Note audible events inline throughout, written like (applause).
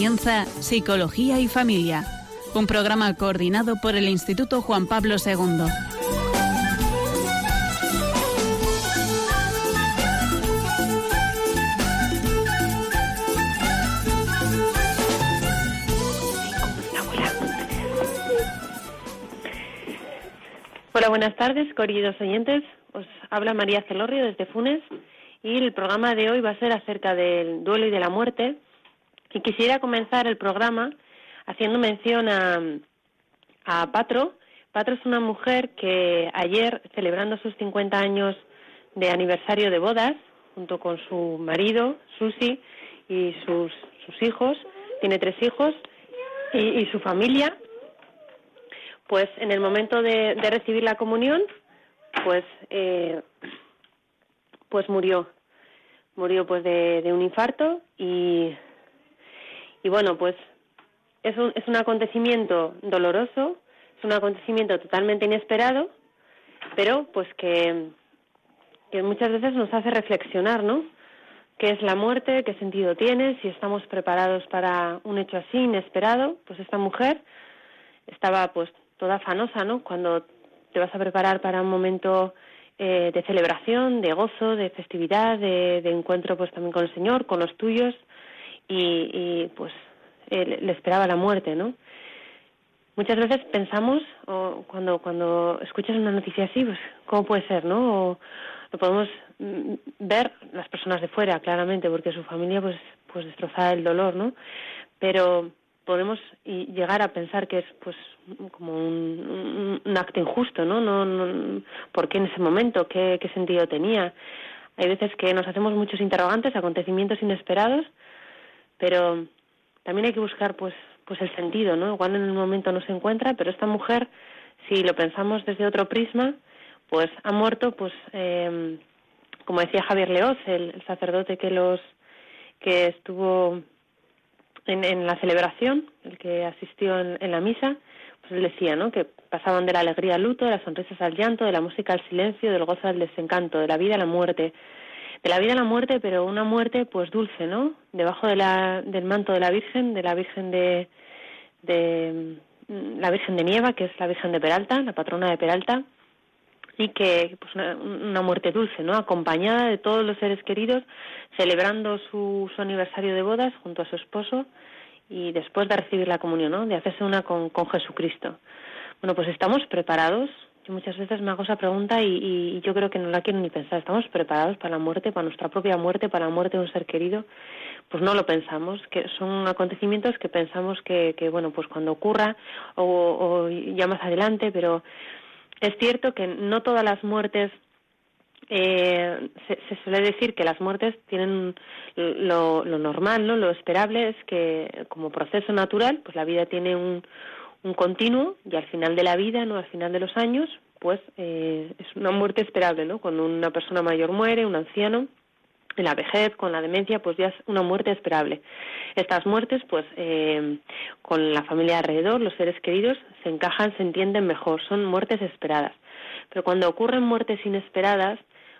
Psicología y Familia, un programa coordinado por el Instituto Juan Pablo II. Hola, buenas tardes, queridos oyentes. Os habla María Celorrio desde Funes y el programa de hoy va a ser acerca del duelo y de la muerte. Y quisiera comenzar el programa haciendo mención a, a Patro. Patro es una mujer que ayer, celebrando sus 50 años de aniversario de bodas, junto con su marido, Susi, y sus, sus hijos, tiene tres hijos, y, su familia, pues en el momento de, recibir la comunión, pues eh, pues murió. Murió pues de, un infarto y, y bueno, pues es un, es un acontecimiento doloroso, es un acontecimiento totalmente inesperado, pero pues que, muchas veces nos hace reflexionar, ¿no? ¿Qué es la muerte? ¿Qué sentido tiene? Si estamos preparados para un hecho así inesperado, pues esta mujer estaba pues toda afanosa, ¿no? Cuando te vas a preparar para un momento eh, de celebración, de gozo, de festividad, de, encuentro pues también con el Señor, con los tuyos y, pues le esperaba la muerte, ¿no? Muchas veces pensamos, o cuando, cuando escuchas una noticia así, pues, ¿cómo puede ser, no? O lo podemos mm, ver las personas de fuera, claramente, porque su familia, pues, pues destroza el dolor, ¿no? Pero podemos llegar a pensar que es pues como un, acto injusto, ¿no? No, no ¿Por qué en ese momento? ¿Qué, ¿Qué sentido tenía? Hay veces que nos hacemos muchos interrogantes, acontecimientos inesperados, pero también hay que buscar pues pues el sentido, ¿no? Igual en el momento no se encuentra, pero esta mujer, si lo pensamos desde otro prisma, pues ha muerto, pues eh, como decía Javier Leoz, el, sacerdote que los que estuvo en, la celebración, el que asistió en, la misa, pues él decía, ¿no? Que pasaban de la alegría al luto, de las sonrisas al llanto, de la música al silencio, del gozo al desencanto, de la vida a la muerte, de la vida a la muerte, pero una muerte pues dulce, ¿no? Debajo de la, del manto de la Virgen, de la Virgen de, de la Virgen de Nieva, que es la Virgen de Peralta, la patrona de Peralta, y que pues una, muerte dulce, ¿no? Acompañada de todos los seres queridos, celebrando su, su, aniversario de bodas junto a su esposo y después de recibir la comunión, ¿no? De hacerse una con, con Jesucristo. Bueno, pues estamos preparados. Yo muchas veces me hago esa pregunta y, y, yo creo que no la quiero ni pensar. ¿Estamos preparados para la muerte, para nuestra propia muerte, para la muerte de un ser querido? Pues no lo pensamos, que son acontecimientos que pensamos que, que bueno, pues cuando ocurra o, ya más adelante, pero es cierto que no todas las muertes eh, se, suele decir que las muertes tienen lo, normal, ¿no? Lo esperable es que como proceso natural, pues la vida tiene un, un continuo y al final de la vida, ¿no? Al final de los años, pues eh, es una muerte esperable, ¿no? Cuando una persona mayor muere, un anciano, en la vejez, con la demencia, pues ya es una muerte esperable. Estas muertes, pues eh, con la familia alrededor, los seres queridos, se encajan, se entienden mejor, son muertes esperadas. Pero cuando ocurren muertes inesperadas,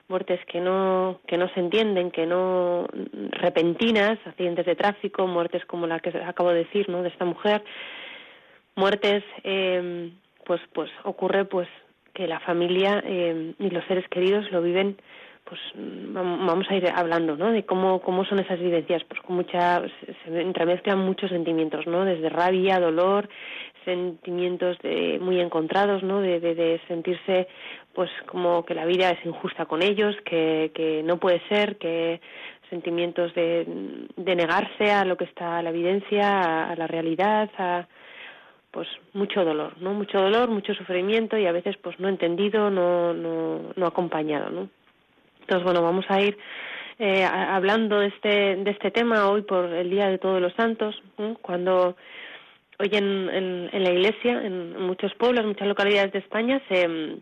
muertes que no, que no se entienden, que no repentinas, accidentes de tráfico, muertes como la que acabo de decir, ¿no? De esta mujer, muertes, eh, pues, pues ocurre, pues, que la familia eh, y los seres queridos lo viven pues vamos a ir hablando, ¿no? De cómo, cómo son esas vivencias, pues con mucha, se entremezclan muchos sentimientos, ¿no? Desde rabia, dolor, sentimientos de, muy encontrados, ¿no? De, de, sentirse, pues como que la vida es injusta con ellos, que, que no puede ser, que sentimientos de, de negarse a lo que está a la evidencia, a, la realidad, a pues mucho dolor, ¿no? Mucho dolor, mucho sufrimiento y a veces pues no entendido, no, no, no acompañado, ¿no? Entonces, bueno, vamos a ir eh, hablando de este, de este tema hoy por el Día de Todos los Santos, cuando hoy en, en, la Iglesia, en muchos pueblos, muchas localidades de España, se,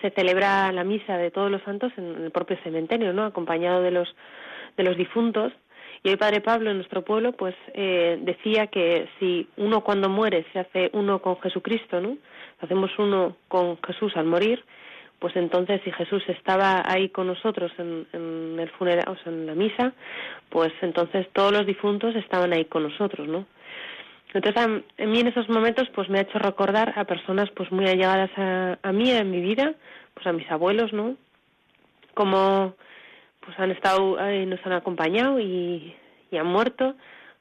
se celebra la misa de Todos los Santos en el propio cementerio, ¿no? Acompañado de los, de los difuntos. Y hoy Padre Pablo en nuestro pueblo, pues eh, decía que si uno cuando muere se hace uno con Jesucristo, ¿no? Hacemos uno con Jesús al morir, pues entonces si Jesús estaba ahí con nosotros en, en el funeral, o sea, en la misa, pues entonces todos los difuntos estaban ahí con nosotros, ¿no? Entonces a, mí en esos momentos pues me ha hecho recordar a personas pues muy allegadas a, a mí en mi vida, pues a mis abuelos, ¿no? Como pues han estado y nos han acompañado y, y han muerto,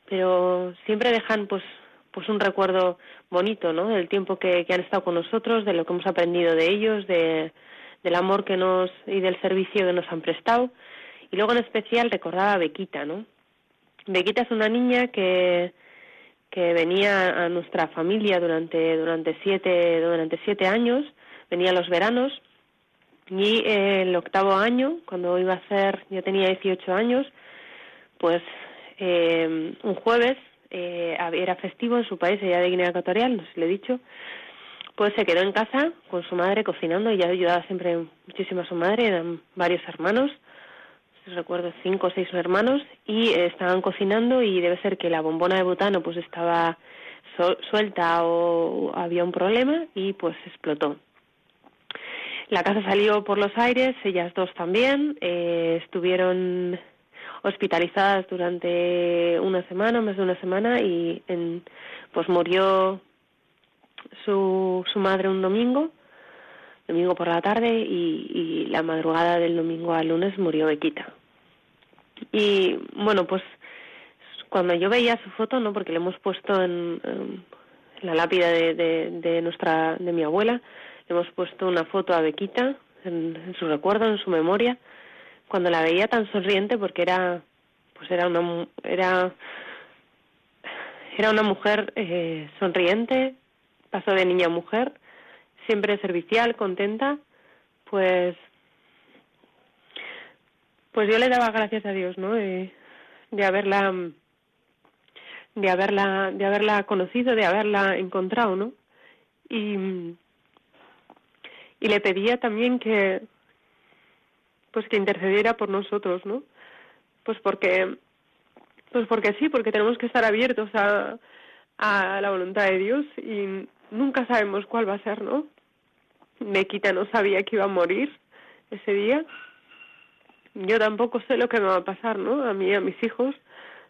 pero siempre dejan pues pues un recuerdo bonito, ¿no? Del tiempo que, que han estado con nosotros, de lo que hemos aprendido de ellos, de, del amor que nos y del servicio que nos han prestado. Y luego en especial recordaba a Bequita, ¿no? Bequita es una niña que que venía a nuestra familia durante durante siete durante siete años, venía los veranos y el octavo año, cuando iba a hacer, ya tenía 18 años, pues eh, un jueves eh, era festivo en su país, ella de Guinea Ecuatorial, no sé si le he dicho, pues se quedó en casa con su madre cocinando, y ella ayudaba siempre muchísimo a su madre, eran varios hermanos, si recuerdo cinco o seis hermanos, y estaban cocinando y debe ser que la bombona de butano pues estaba suelta o había un problema y pues explotó. La casa salió por los aires, ellas dos también, eh, estuvieron hospitalizadas durante una semana, más de una semana, y en, pues murió su, su madre un domingo, domingo por la tarde, y, la madrugada del domingo al lunes murió Bequita. Y bueno, pues cuando yo veía su foto, no, porque le hemos puesto en, la lápida de, de, nuestra, de mi abuela, hemos puesto una foto a Bequita en, su recuerdo, en su memoria, cuando la veía tan sonriente porque era pues era una era era una mujer eh, sonriente pasó de niña a mujer siempre servicial contenta pues pues yo le daba gracias a Dios no de, de haberla de haberla de haberla conocido de haberla encontrado no y y le pedía también que pues que intercediera por nosotros, ¿no? Pues porque pues porque sí, porque tenemos que estar abiertos a, a la voluntad de Dios y nunca sabemos cuál va a ser, ¿no? Mequita no sabía que iba a morir ese día. Yo tampoco sé lo que me va a pasar, ¿no? A mí, a mis hijos,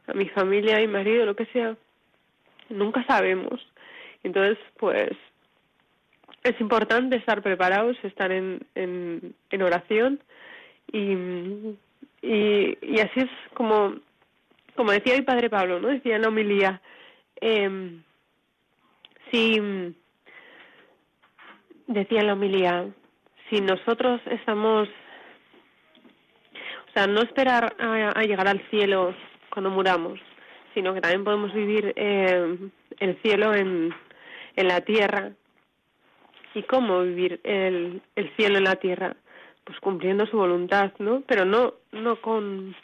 a mi familia, a mi marido, lo que sea. Nunca sabemos. Entonces, pues, es importante estar preparados, estar en, en, oración y, y, y así es como, como decía el padre Pablo, ¿no? Decía en la homilía, eh, si, decía en la homilía, si nosotros estamos, o sea, no esperar a, a llegar al cielo cuando muramos, sino que también podemos vivir eh, el cielo en, en la tierra. ¿Y cómo vivir el, el cielo en la tierra? pues cumpliendo su voluntad, ¿no? Pero no no con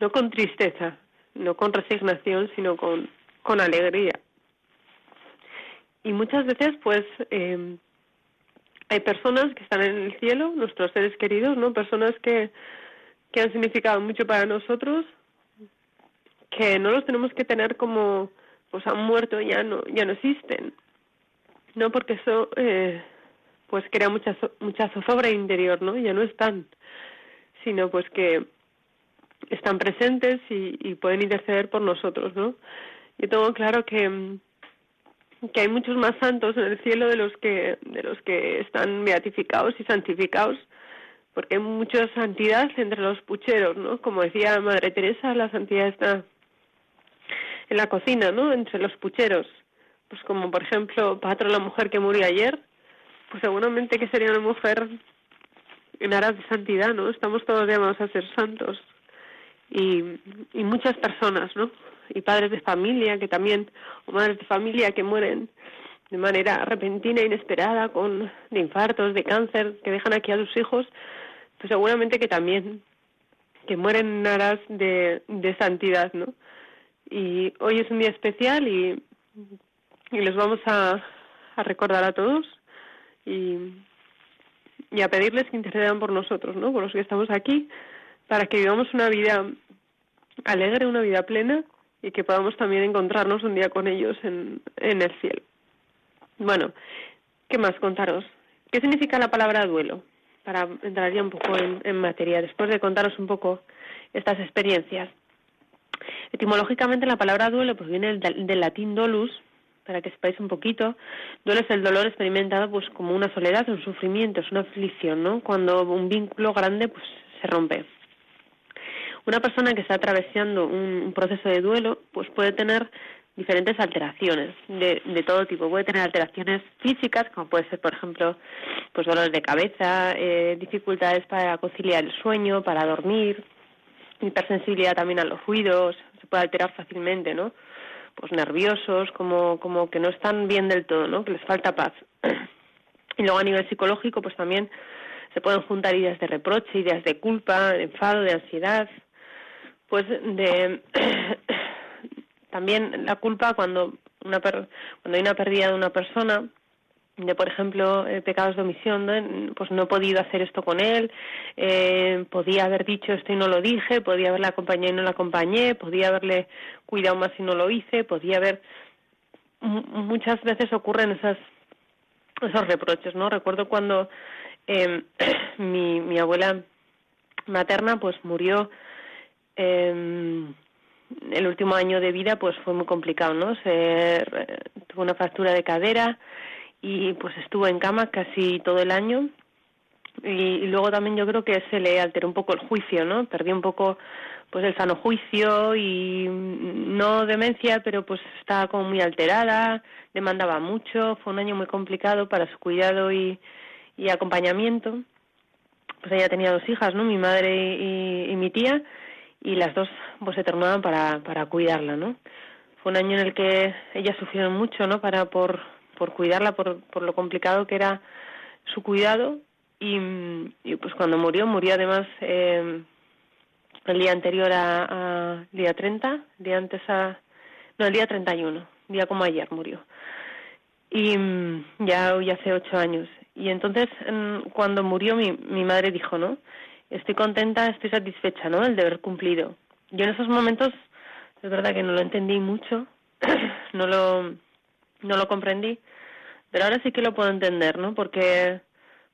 no con tristeza, no con resignación, sino con con alegría. Y muchas veces, pues, eh, hay personas que están en el cielo, nuestros seres queridos, ¿no? Personas que, que han significado mucho para nosotros, que no los tenemos que tener como, pues han muerto, ya no, ya no existen, ¿no? Porque eso, eh, pues crea mucha mucha zozobra interior, ¿no? Ya no están, sino pues que están presentes y, y pueden interceder por nosotros, ¿no? Yo tengo claro que que hay muchos más santos en el cielo de los que de los que están beatificados y santificados porque hay mucha santidad entre los pucheros no como decía Madre Teresa la santidad está en la cocina no entre los pucheros pues como por ejemplo Patro la mujer que murió ayer pues seguramente que sería una mujer en aras de santidad, ¿no? Estamos todos llamados a ser santos. Y, y muchas personas, ¿no? Y padres de familia que también, o madres de familia que mueren de manera repentina, inesperada, con de infartos, de cáncer, que dejan aquí a sus hijos, pues seguramente que también, que mueren en aras de, de santidad, ¿no? Y hoy es un día especial y, y los vamos a, a recordar a todos y, a pedirles que intercedan por nosotros, ¿no? Por los que estamos aquí, para que vivamos una vida alegre, una vida plena y que podamos también encontrarnos un día con ellos en, en el cielo. Bueno, ¿qué más contaros? ¿Qué significa la palabra duelo? Para entrar ya un poco en, materia, después de contaros un poco estas experiencias. Etimológicamente la palabra duelo pues viene del, latín dolus, para que sepáis un poquito. Duelo es el dolor experimentado pues como una soledad, un sufrimiento, es una aflicción, ¿no? Cuando un vínculo grande pues se rompe. Una persona que está atravesando un proceso de duelo pues puede tener diferentes alteraciones de, de, todo tipo. Puede tener alteraciones físicas, como puede ser, por ejemplo, pues dolores de cabeza, eh, dificultades para conciliar el sueño, para dormir, hipersensibilidad también a los ruidos, se puede alterar fácilmente, ¿no? Pues nerviosos, como, como que no están bien del todo, ¿no? Que les falta paz. (clears throat) Y luego a nivel psicológico, pues también se pueden juntar ideas de reproche, ideas de culpa, de enfado, de ansiedad, pues de (clears throat) también la culpa cuando una cuando hay una pérdida de una persona de por ejemplo eh, pecados de omisión pues no he podido hacer esto con él eh, podía haber dicho esto y no lo dije podía haberle acompañado y no la acompañé podía haberle cuidado más y no lo hice podía haber muchas veces ocurren esas esos reproches no recuerdo cuando eh, (clears throat) mi mi abuela materna pues murió eh, el último año de vida pues fue muy complicado, ¿no? Se, tuvo una fractura de cadera y pues estuvo en cama casi todo el año y, luego también yo creo que se le alteró un poco el juicio, ¿no? Perdió un poco pues el sano juicio y no demencia, pero pues estaba como muy alterada, demandaba mucho, fue un año muy complicado para su cuidado y, y acompañamiento. Pues ella tenía dos hijas, ¿no? Mi madre y mi tía y las dos pues se tornaban para, para cuidarla, ¿no? Fue un año en el que ellas sufrieron mucho, ¿no? Para por, por cuidarla, por, por lo complicado que era su cuidado y, pues cuando murió, murió además eh, el día anterior a, a, día 30, día antes a no, el día 31, día como ayer murió. Y ya hoy hace ocho años. Y entonces cuando murió mi, mi madre dijo, ¿no? estoy contenta, estoy satisfecha, ¿no? El deber cumplido. Yo en esos momentos, es verdad que no lo entendí mucho, (coughs) no lo, no lo comprendí, pero ahora sí que lo puedo entender, ¿no? Porque,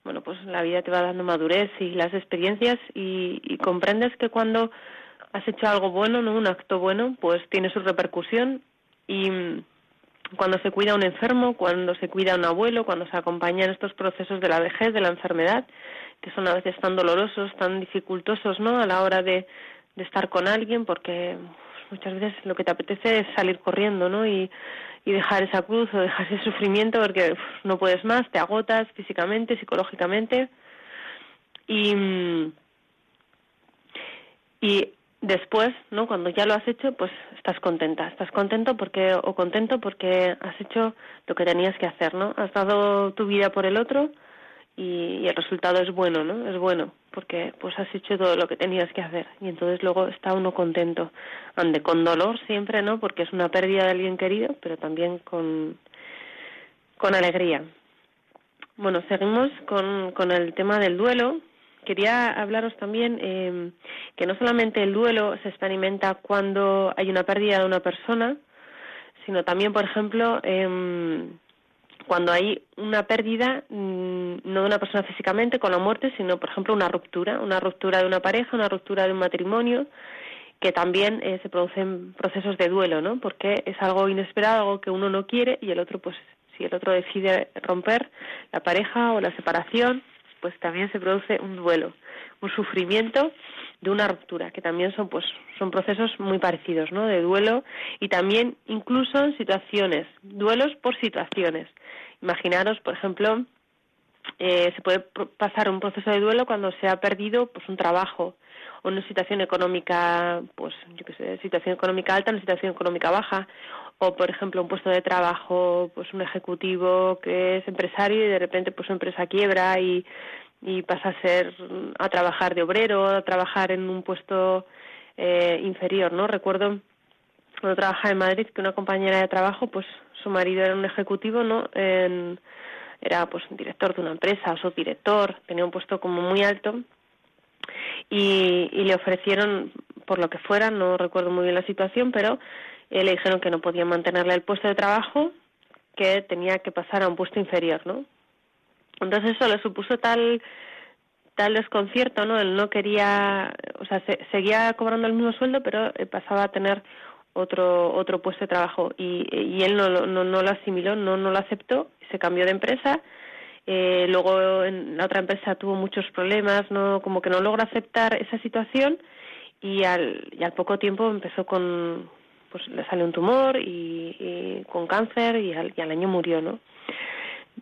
bueno, pues la vida te va dando madurez y las experiencias y, y comprendes que cuando has hecho algo bueno, ¿no? Un acto bueno, pues tiene su repercusión y cuando se cuida un enfermo, cuando se cuida un abuelo, cuando se acompaña en estos procesos de la vejez, de la enfermedad, que son a veces tan dolorosos, tan dificultosos, ¿no? A la hora de, de estar con alguien, porque muchas veces lo que te apetece es salir corriendo, ¿no? Y, y dejar esa cruz o dejar ese sufrimiento porque no puedes más, te agotas físicamente, psicológicamente. Y, y después, ¿no? Cuando ya lo has hecho, pues estás contenta, estás contento porque o contento porque has hecho lo que tenías que hacer, ¿no? Has dado tu vida por el otro y, el resultado es bueno, ¿no? Es bueno porque pues has hecho todo lo que tenías que hacer y entonces luego está uno contento, ande con dolor siempre, ¿no? Porque es una pérdida de alguien querido, pero también con con alegría. Bueno, seguimos con, con el tema del duelo. Quería hablaros también eh, que no solamente el duelo se experimenta cuando hay una pérdida de una persona, sino también, por ejemplo, eh, cuando hay una pérdida, mm, no de una persona físicamente con la muerte, sino, por ejemplo, una ruptura, una ruptura de una pareja, una ruptura de un matrimonio, que también eh, se producen procesos de duelo, ¿no? Porque es algo inesperado, algo que uno no quiere y el otro, pues, si el otro decide romper la pareja o la separación, pues también se produce un duelo, un sufrimiento de una ruptura, que también son, pues, son procesos muy parecidos, ¿no? De duelo y también incluso en situaciones, duelos por situaciones. Imaginaros, por ejemplo, eh, se puede pasar un proceso de duelo cuando se ha perdido pues un trabajo o una situación económica, pues yo qué sé, situación económica alta, una situación económica baja, o por ejemplo un puesto de trabajo, pues un ejecutivo que es empresario y de repente pues su empresa quiebra y, y pasa a ser a trabajar de obrero, a trabajar en un puesto eh, inferior, ¿no? Recuerdo cuando trabajaba en Madrid que una compañera de trabajo pues su marido era un ejecutivo, ¿no? era pues un director de una empresa o subdirector, tenía un puesto como muy alto y, le ofrecieron por lo que fuera, no recuerdo muy bien la situación, pero eh, le dijeron que no podían mantenerle el puesto de trabajo, que tenía que pasar a un puesto inferior, ¿no? Entonces eso le supuso tal tal desconcierto, ¿no? Él no quería, o sea, seguía cobrando el mismo sueldo, pero eh, pasaba a tener otro otro puesto de trabajo y, y él no, no, no lo asimiló, no, no lo aceptó, se cambió de empresa. Eh, luego en la otra empresa tuvo muchos problemas, no como que no logra aceptar esa situación y al, y al poco tiempo empezó con pues le sale un tumor y, con cáncer y al, y al año murió, ¿no?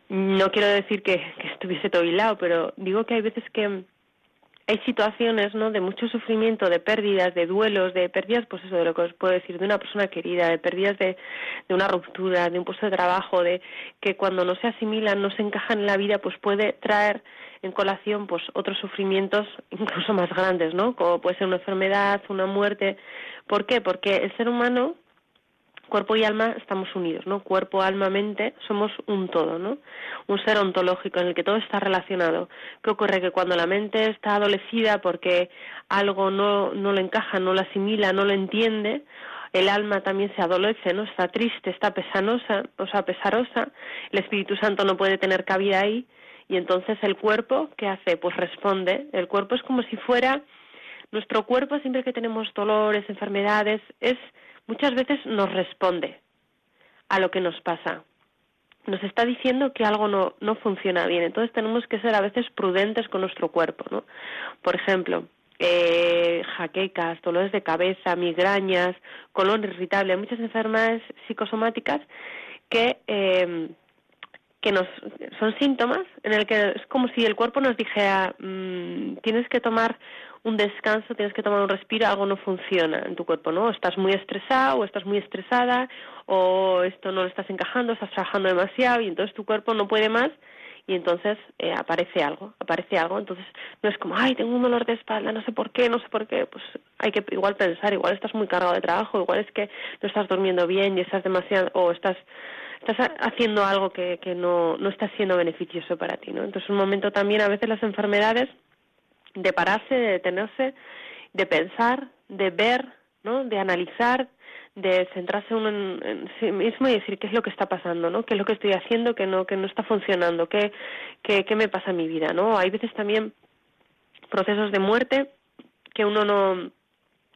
No quiero decir que, estuviese todo hilado, pero digo que hay veces que hay situaciones ¿no? de mucho sufrimiento, de pérdidas, de duelos, de pérdidas, pues eso, de lo que os puedo decir, de una persona querida, de pérdidas de, de una ruptura, de un puesto de trabajo, de que cuando no se asimilan, no se encajan en la vida, pues puede traer en colación pues otros sufrimientos incluso más grandes, ¿no? Como puede ser una enfermedad, una muerte. ¿Por qué? Porque el ser humano cuerpo y alma estamos unidos, ¿no? Cuerpo, alma, mente, somos un todo, ¿no? Un ser ontológico en el que todo está relacionado. ¿Qué ocurre? Que cuando la mente está adolecida porque algo no, no le encaja, no lo asimila, no lo entiende, el alma también se adolece, ¿no? Está triste, está pesanosa, o sea, pesarosa, el Espíritu Santo no puede tener cabida ahí, y entonces el cuerpo, ¿qué hace? Pues responde. El cuerpo es como si fuera, nuestro cuerpo siempre que tenemos dolores, enfermedades, es muchas veces nos responde a lo que nos pasa. Nos está diciendo que algo no, no funciona bien. Entonces tenemos que ser a veces prudentes con nuestro cuerpo, ¿no? Por ejemplo, eh, jaquecas, dolores de cabeza, migrañas, colon irritable, muchas enfermedades psicosomáticas que eh, que nos son síntomas en el que es como si el cuerpo nos dijera mm, tienes que tomar un descanso, tienes que tomar un respiro, algo no funciona en tu cuerpo, ¿no? Estás muy estresado o estás muy estresada o esto no lo estás encajando, estás trabajando demasiado y entonces tu cuerpo no puede más y entonces eh, aparece algo, aparece algo, entonces no es como, ay, tengo un dolor de espalda, no sé por qué, no sé por qué, pues hay que igual pensar, igual estás muy cargado de trabajo, igual es que no estás durmiendo bien y estás demasiado, o estás estás haciendo algo que, que no, no está siendo beneficioso para ti, ¿no? Entonces un momento también a veces las enfermedades de pararse, de detenerse, de pensar, de ver, ¿no? de analizar, de centrarse uno en, sí mismo y decir qué es lo que está pasando, ¿no? qué es lo que estoy haciendo que no, que no está funcionando, qué, qué, qué me pasa en mi vida. ¿no? Hay veces también procesos de muerte que uno no,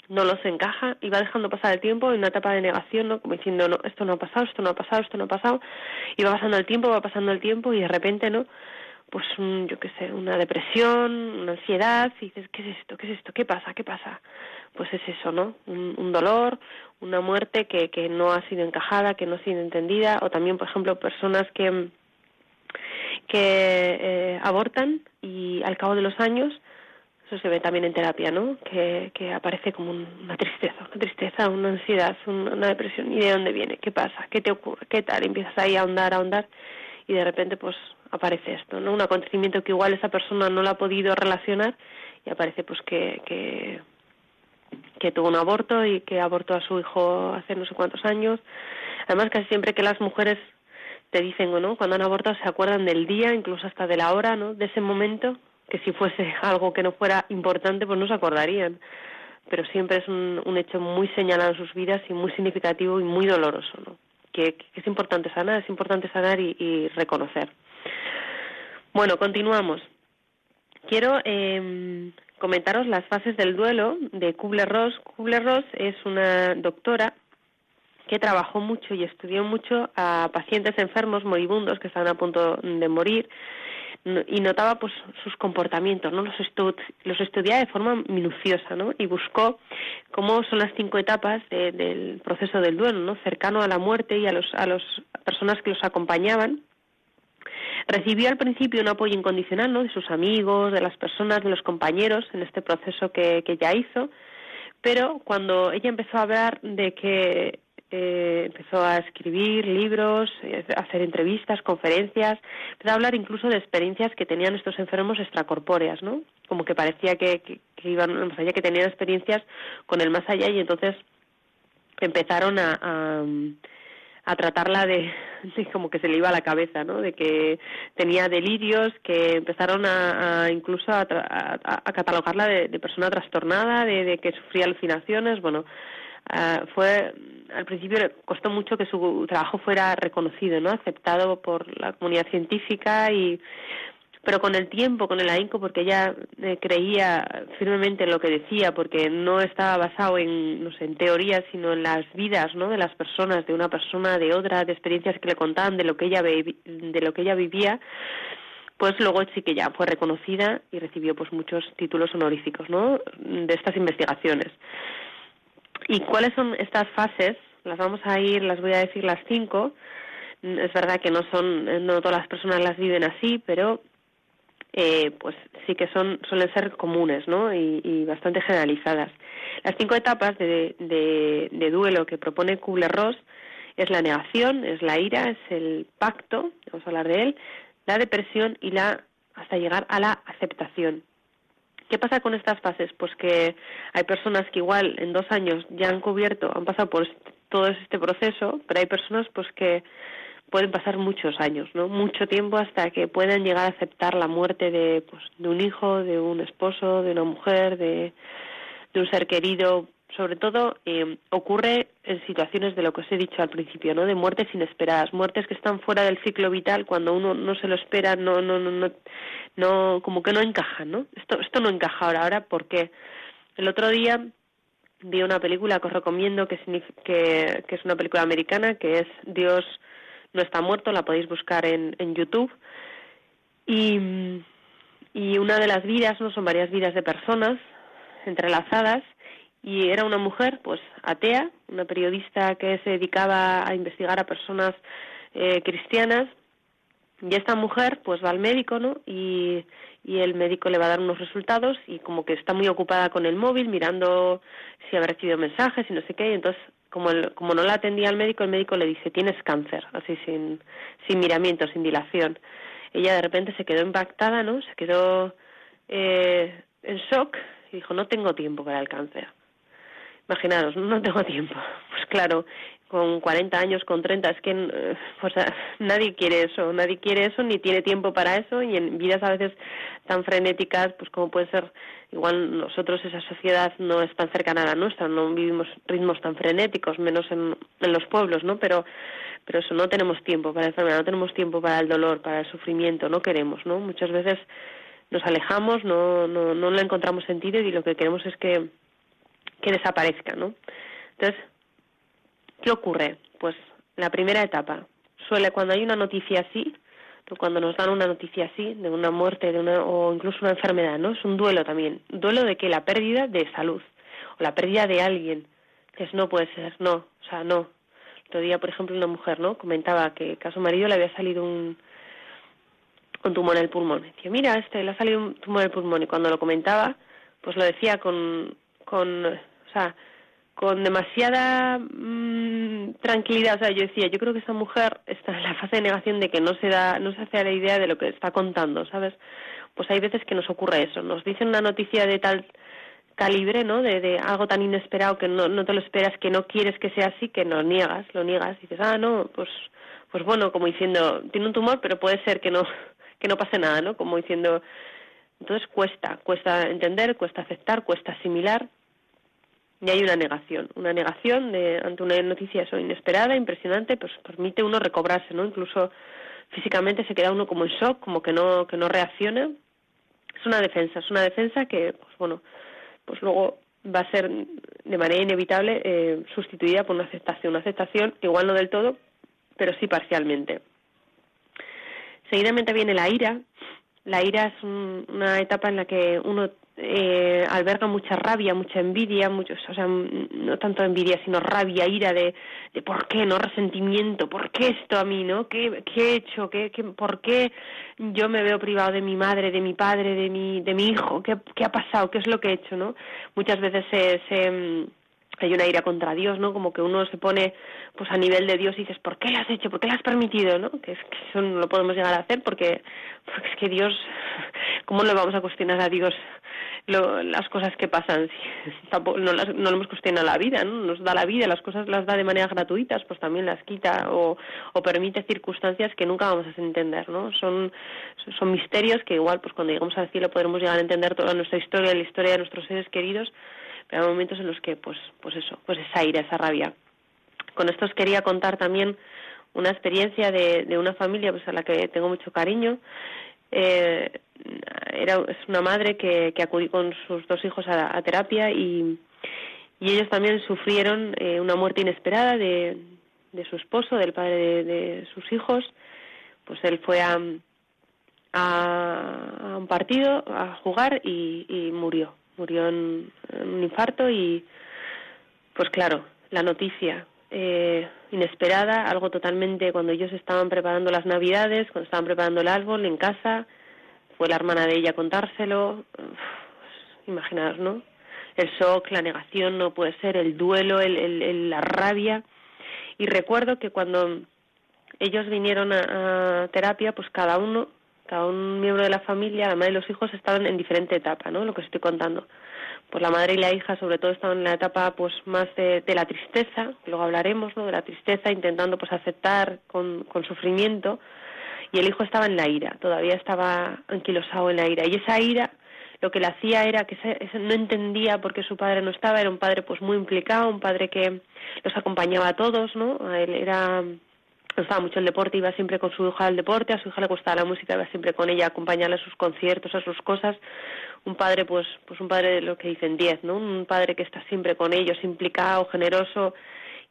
no los encaja y va dejando pasar el tiempo en una etapa de negación, ¿no? Como diciendo, no, esto no ha pasado, esto no ha pasado, esto no ha pasado, y va pasando el tiempo, va pasando el tiempo y de repente, ¿no? Pues un, yo qué sé, una depresión, una ansiedad, y dices, ¿qué es esto? ¿Qué es esto? ¿Qué pasa? ¿Qué pasa? Pues es eso, ¿no? Un, dolor, una muerte que, que no ha sido encajada, que no ha sido entendida, o también, por ejemplo, personas que, que eh, abortan y al cabo de los años, eso se ve también en terapia, ¿no? Que, que aparece como una tristeza, una tristeza, una ansiedad, una depresión. ¿Y de dónde viene? ¿Qué pasa? ¿Qué te ocurre? ¿Qué tal? empiezas ahí a ahondar, a ahondar y de repente pues aparece esto, ¿no? Un acontecimiento que igual esa persona no lo ha podido relacionar y aparece pues que, que, que tuvo un aborto y que abortó a su hijo hace no sé cuántos años. Además, casi siempre que las mujeres te dicen, ¿no? Cuando han abortado se acuerdan del día, incluso hasta de la hora, ¿no? De ese momento, que si fuese (laughs) algo que no fuera importante, pues no se acordarían. Pero siempre es un, un hecho muy señalado en sus vidas y muy significativo y muy doloroso, ¿no? Que, es importante sanar, es importante sanar y reconocer. Bueno, continuamos. Quiero eh, comentaros las fases del duelo de Kubler-Ross. Kubler-Ross es una doctora que trabajó mucho y estudió mucho a pacientes enfermos moribundos que estaban a punto de morir y notaba pues sus comportamientos, ¿no? Los, los estudiaba de forma minuciosa, ¿no? Y buscó cómo son las cinco etapas del proceso del duelo, ¿no? Cercano a la muerte y a los a las personas que los acompañaban Recibió al principio un apoyo incondicional ¿no? de sus amigos, de las personas, de los compañeros en este proceso que, que ya hizo, pero cuando ella empezó a hablar de que eh, empezó a escribir libros, eh, a hacer entrevistas, conferencias, empezó a hablar incluso de experiencias que tenían estos enfermos extracorpóreas, ¿no? Como que parecía que, que, que iban más que tenían experiencias con el más allá y entonces empezaron a a tratarla de, (laughs) como que se le iba a la cabeza, ¿no? De que tenía delirios, que empezaron a, incluso a, catalogarla de, persona trastornada, de, que sufría alucinaciones, bueno, ah, fue al principio costó mucho que su trabajo fuera reconocido, ¿no? Aceptado por la comunidad científica y pero con el tiempo, con el ahínco, porque ella eh, creía firmemente en lo que decía, porque no estaba basado en, no sé, en teorías, sino en las vidas, ¿no? De las personas, de una persona, de otra, de experiencias que le contaban, de lo que ella de lo que ella vivía, pues luego sí que ya fue reconocida y recibió pues muchos títulos honoríficos, ¿no? De estas investigaciones. ¿Y cuáles son estas fases? Las vamos a ir, las voy a decir las cinco. Es verdad que no son, no todas las personas las viven así, pero eh, pues sí que son suelen ser comunes ¿no? y, bastante generalizadas. Las cinco etapas de, de, duelo que propone Kubler-Ross es la negación, es la ira, es el pacto, vamos a hablar de él, la depresión y la hasta llegar a la aceptación. ¿Qué pasa con estas fases? Pues que hay personas que igual en dos años ya han cubierto, han pasado por todo este proceso, pero hay personas pues que pueden pasar muchos años, ¿no? Mucho tiempo hasta que puedan llegar a aceptar la muerte de, pues, de un hijo, de un esposo, de una mujer, de, de un ser querido. Sobre todo eh, ocurre en situaciones de lo que os he dicho al principio, ¿no? De muertes inesperadas, muertes que están fuera del ciclo vital cuando uno no se lo espera, no, no, no, no, no como que no encajan, ¿no? Esto, esto no encaja ahora. Ahora, ¿por qué? El otro día vi una película que os recomiendo que, que, que es una película americana que es Dios no está muerto, la podéis buscar en, en YouTube. Y, y una de las vidas, no son varias vidas de personas entrelazadas, y era una mujer, pues atea, una periodista que se dedicaba a investigar a personas eh, cristianas, y esta mujer pues va al médico, ¿no? Y, y el médico le va a dar unos resultados y como que está muy ocupada con el móvil mirando si ha recibido mensajes y no sé qué, y entonces como, como no la atendía el médico, el médico le dice, tienes cáncer, así sin, sin miramiento, sin dilación. Ella de repente se quedó impactada, ¿no? Se quedó eh, en shock y dijo, no tengo tiempo para el cáncer. Imaginaros, no tengo tiempo. (laughs) Pues claro, con 40 años, con 30, es que eh, (laughs) nadie quiere eso, nadie quiere eso ni tiene tiempo para eso y en vidas a veces tan frenéticas, pues como puede ser, igual nosotros esa sociedad no es tan cercana a la nuestra, no vivimos ritmos tan frenéticos, menos en, en los pueblos, ¿no? Pero, pero eso, no tenemos tiempo para la enfermedad, no tenemos tiempo para el dolor, para el sufrimiento, no queremos, ¿no? Muchas veces nos alejamos, no, no, no le encontramos sentido y lo que queremos es que, que desaparezca, ¿no? Entonces, ¿Qué ocurre? Pues la primera etapa suele cuando hay una noticia así, cuando nos dan una noticia así de una muerte de una o incluso una enfermedad, ¿no? Es un duelo también, duelo de que la pérdida de salud o la pérdida de alguien, que es no puede ser, no, o sea, no. Otro día, por ejemplo, una mujer, ¿no? Comentaba que a su marido le había salido un un tumor en el pulmón. Decía, mira, este le ha salido un tumor en el pulmón y cuando lo comentaba, pues lo decía con con o sea, con demasiada mm, tranquilidad. O sea, yo decía, yo creo que esa mujer está en la fase de negación de que no se da, no se hace a la idea de lo que está contando, ¿sabes? Pues hay veces que nos ocurre eso. Nos dicen una noticia de tal calibre, ¿no? De, de algo tan inesperado que no, no te lo esperas, que no quieres que sea así, que lo niegas, lo niegas. Y dices, ah, no, pues, pues bueno, como diciendo, tiene un tumor, pero puede ser que no, (laughs) que no pase nada, ¿no? Como diciendo, entonces cuesta, cuesta entender, cuesta aceptar, cuesta asimilar y hay una negación, una negación de, ante una noticia eso inesperada, impresionante, pues permite uno recobrarse, ¿no? Incluso físicamente se queda uno como en shock, como que no que no reacciona. Es una defensa, es una defensa que, pues bueno, pues luego va a ser de manera inevitable eh, sustituida por una aceptación, una aceptación igual no del todo, pero sí parcialmente. Seguidamente viene la ira. La ira es una etapa en la que uno eh, alberga mucha rabia, mucha envidia, muchos, o sea, no tanto envidia, sino rabia, ira de, de por qué, no resentimiento, por qué esto a mí, ¿no? ¿Qué, qué he hecho? ¿Qué, qué, ¿Por qué yo me veo privado de mi madre, de mi padre, de mi, de mi hijo? ¿Qué, qué ha pasado? ¿Qué es lo que he hecho, no? Muchas veces se, se mm, hay una ira contra Dios, ¿no? Como que uno se pone pues a nivel de Dios y dices, ¿por qué lo has hecho? ¿Por qué lo has permitido? ¿no? Que es que eso no lo podemos llegar a hacer porque, es que Dios, (laughs) ¿cómo le vamos a cuestionar a Dios lo, las cosas que pasan? (laughs) no, las, no lo hemos cuestionado la vida, ¿no? Nos da la vida, las cosas las da de manera gratuitas, pues también las quita o, o permite circunstancias que nunca vamos a entender, ¿no? Son, son misterios que igual, pues cuando llegamos al cielo podremos llegar a entender toda nuestra historia, la historia de nuestros seres queridos, pero hay momentos en los que, pues, pues eso, pues esa ira, esa rabia con esto os quería contar también una experiencia de, de una familia pues a la que tengo mucho cariño. Eh, era es una madre que, que acudí con sus dos hijos a, terapia y, ellos también sufrieron eh, una muerte inesperada de, de su esposo, del padre de, sus hijos. Pues él fue a, a, un partido a jugar y murió. Murió en, un infarto y, pues claro, la noticia eh, inesperada, algo totalmente cuando ellos estaban preparando las navidades, cuando estaban preparando el árbol en casa, fue la hermana de ella a contárselo, imaginaos, ¿no? El shock, la negación, no puede ser, el duelo, el, la rabia. Y recuerdo que cuando ellos vinieron a, terapia, pues cada uno, cada un miembro de la familia, la madre y los hijos estaban en diferente etapa, ¿no? Lo que estoy contando. Pues la madre y la hija sobre todo estaban en la etapa pues más de, de la tristeza, luego hablaremos, ¿no? De la tristeza, intentando pues aceptar con, con sufrimiento y el hijo estaba en la ira, todavía estaba anquilosado en la ira. Y esa ira lo que le hacía era que no entendía por qué su padre no estaba, era un padre pues muy implicado, un padre que los acompañaba a todos, ¿no? Él era le gustaba mucho el deporte, iba siempre con su hija al deporte, a su hija le gustaba la música, iba siempre con ella a acompañarle a sus conciertos, a sus cosas. Un padre, pues, pues un padre de lo que dicen diez, ¿no? Un padre que está siempre con ellos, implicado, generoso,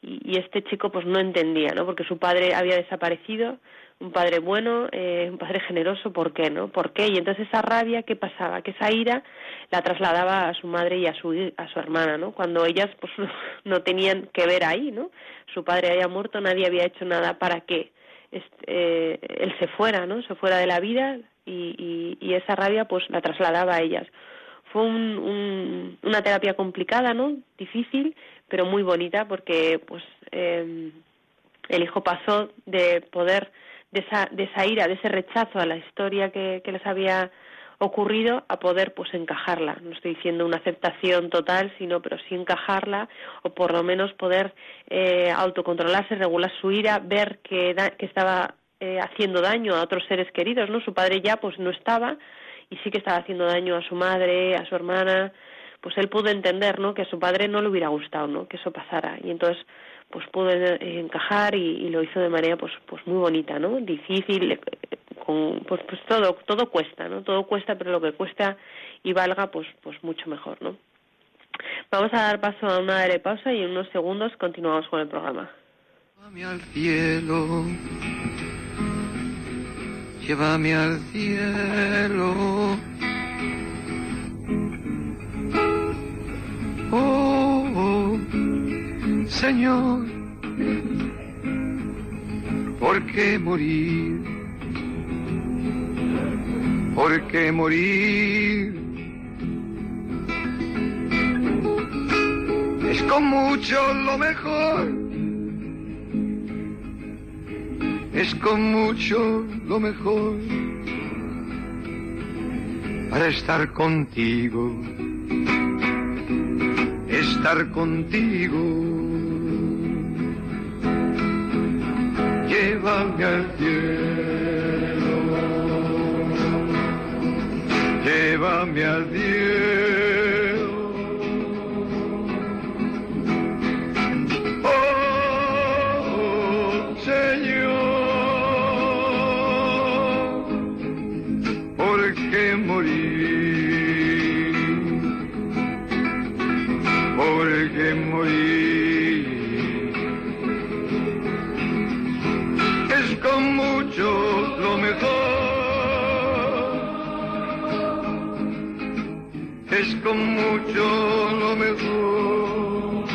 y, y este chico pues no entendía, ¿no? Porque su padre había desaparecido, un padre bueno, eh, un padre generoso, ¿por qué, no? ¿Por qué? Y entonces esa rabia, ¿qué pasaba? Que esa ira la trasladaba a su madre y a su, a su hermana, ¿no? Cuando ellas, pues, (laughs) no tenían que ver ahí, ¿no? Su padre había muerto, nadie había hecho nada para que este, él se fuera, ¿no? Se fuera de la vida y, y, esa rabia, pues, la trasladaba a ellas. Fue un, una terapia complicada, ¿no? Difícil, pero muy bonita porque, pues, eh, el hijo pasó de poder de esa, de esa ira, de ese rechazo a la historia que, les había ocurrido a poder pues encajarla. No estoy diciendo una aceptación total, sino pero sí encajarla o por lo menos poder eh, autocontrolarse, regular su ira, ver que, que estaba eh, haciendo daño a otros seres queridos, ¿no? Su padre ya pues no estaba y sí que estaba haciendo daño a su madre, a su hermana, pues él pudo entender, ¿no? Que a su padre no le hubiera gustado, ¿no? Que eso pasara. Y entonces pues pudo encajar y, lo hizo de manera pues pues muy bonita no difícil eh, con pues pues todo todo cuesta no todo cuesta pero lo que cuesta y valga pues pues mucho mejor no vamos a dar paso a una breve pausa y en unos segundos continuamos con el programa. Llévame al cielo llévame al cielo oh. Señor, ¿por qué morir? ¿Por qué morir? Es con mucho lo mejor. Es con mucho lo mejor para estar contigo, estar contigo. llévame al cielo, llévame al cielo. Con mucho lo mejor.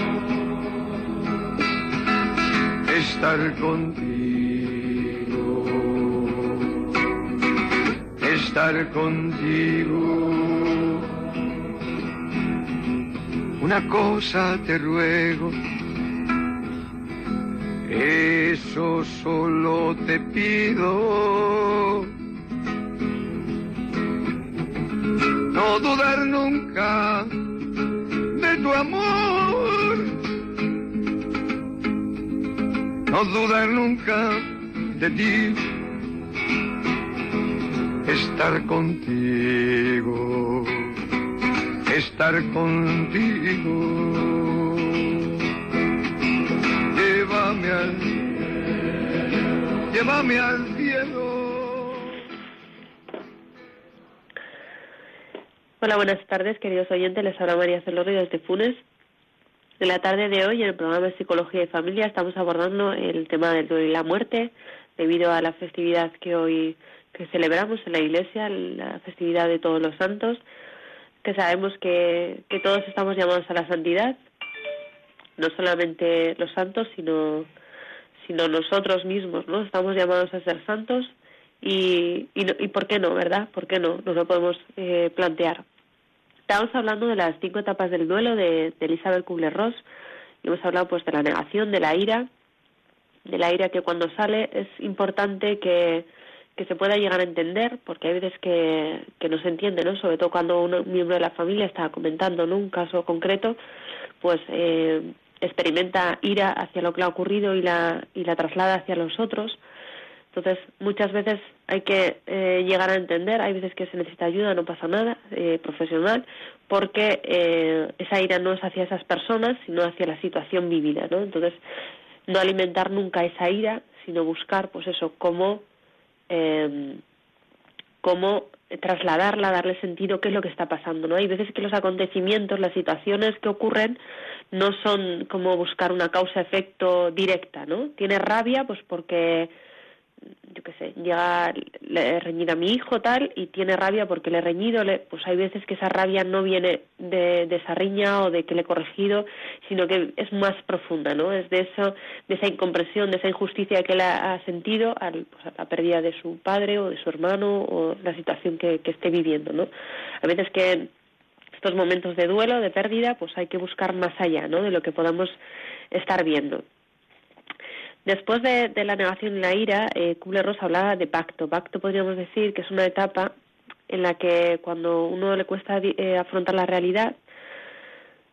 Estar contigo. Estar contigo. Una cosa te ruego eso solo te pido. No dudar nunca de tu amor. No dudar nunca de ti. Estar contigo. Estar contigo. Llévame al llévame al Hola, buenas tardes, queridos oyentes. Les habla María Celorio desde Funes. En la tarde de hoy, en el programa de Psicología y Familia, estamos abordando el tema del duelo y la muerte, debido a la festividad que hoy que celebramos en la Iglesia, la festividad de todos los santos, que sabemos que, que todos estamos llamados a la santidad, no solamente los santos, sino, sino nosotros mismos, ¿no? Estamos llamados a ser santos y, y, y ¿por qué no, verdad? ¿Por qué no? Nos lo podemos eh, plantear. Estamos hablando de las cinco etapas del duelo de, de Elizabeth Kubler-Ross y hemos hablado pues de la negación, de la ira, de la ira que cuando sale es importante que, que se pueda llegar a entender, porque hay veces que, que no se entiende, ¿no? Sobre todo cuando un miembro de la familia está comentando ¿no? un caso concreto, pues eh, experimenta ira hacia lo que le ha ocurrido y la, y la traslada hacia los otros. Entonces, muchas veces hay que eh, llegar a entender, hay veces que se necesita ayuda, no pasa nada, eh, profesional, porque eh, esa ira no es hacia esas personas, sino hacia la situación vivida, ¿no? Entonces, no alimentar nunca esa ira, sino buscar, pues eso, cómo, eh, cómo trasladarla, darle sentido, qué es lo que está pasando, ¿no? Hay veces que los acontecimientos, las situaciones que ocurren, no son como buscar una causa-efecto directa, ¿no? Tiene rabia, pues porque yo qué sé, llega, le he reñido a mi hijo tal y tiene rabia porque le he reñido, le, pues hay veces que esa rabia no viene de, de, esa riña o de que le he corregido, sino que es más profunda, ¿no? Es de eso, de esa incomprensión, de esa injusticia que él ha, sentido al, pues, a la pérdida de su padre o de su hermano o la situación que, que esté viviendo, ¿no? A veces que estos momentos de duelo, de pérdida, pues hay que buscar más allá, ¿no? De lo que podamos estar viendo. Después de, de, la negación y la ira, eh, Kubler-Ross hablaba de pacto. Pacto podríamos decir que es una etapa en la que cuando uno le cuesta eh, afrontar la realidad,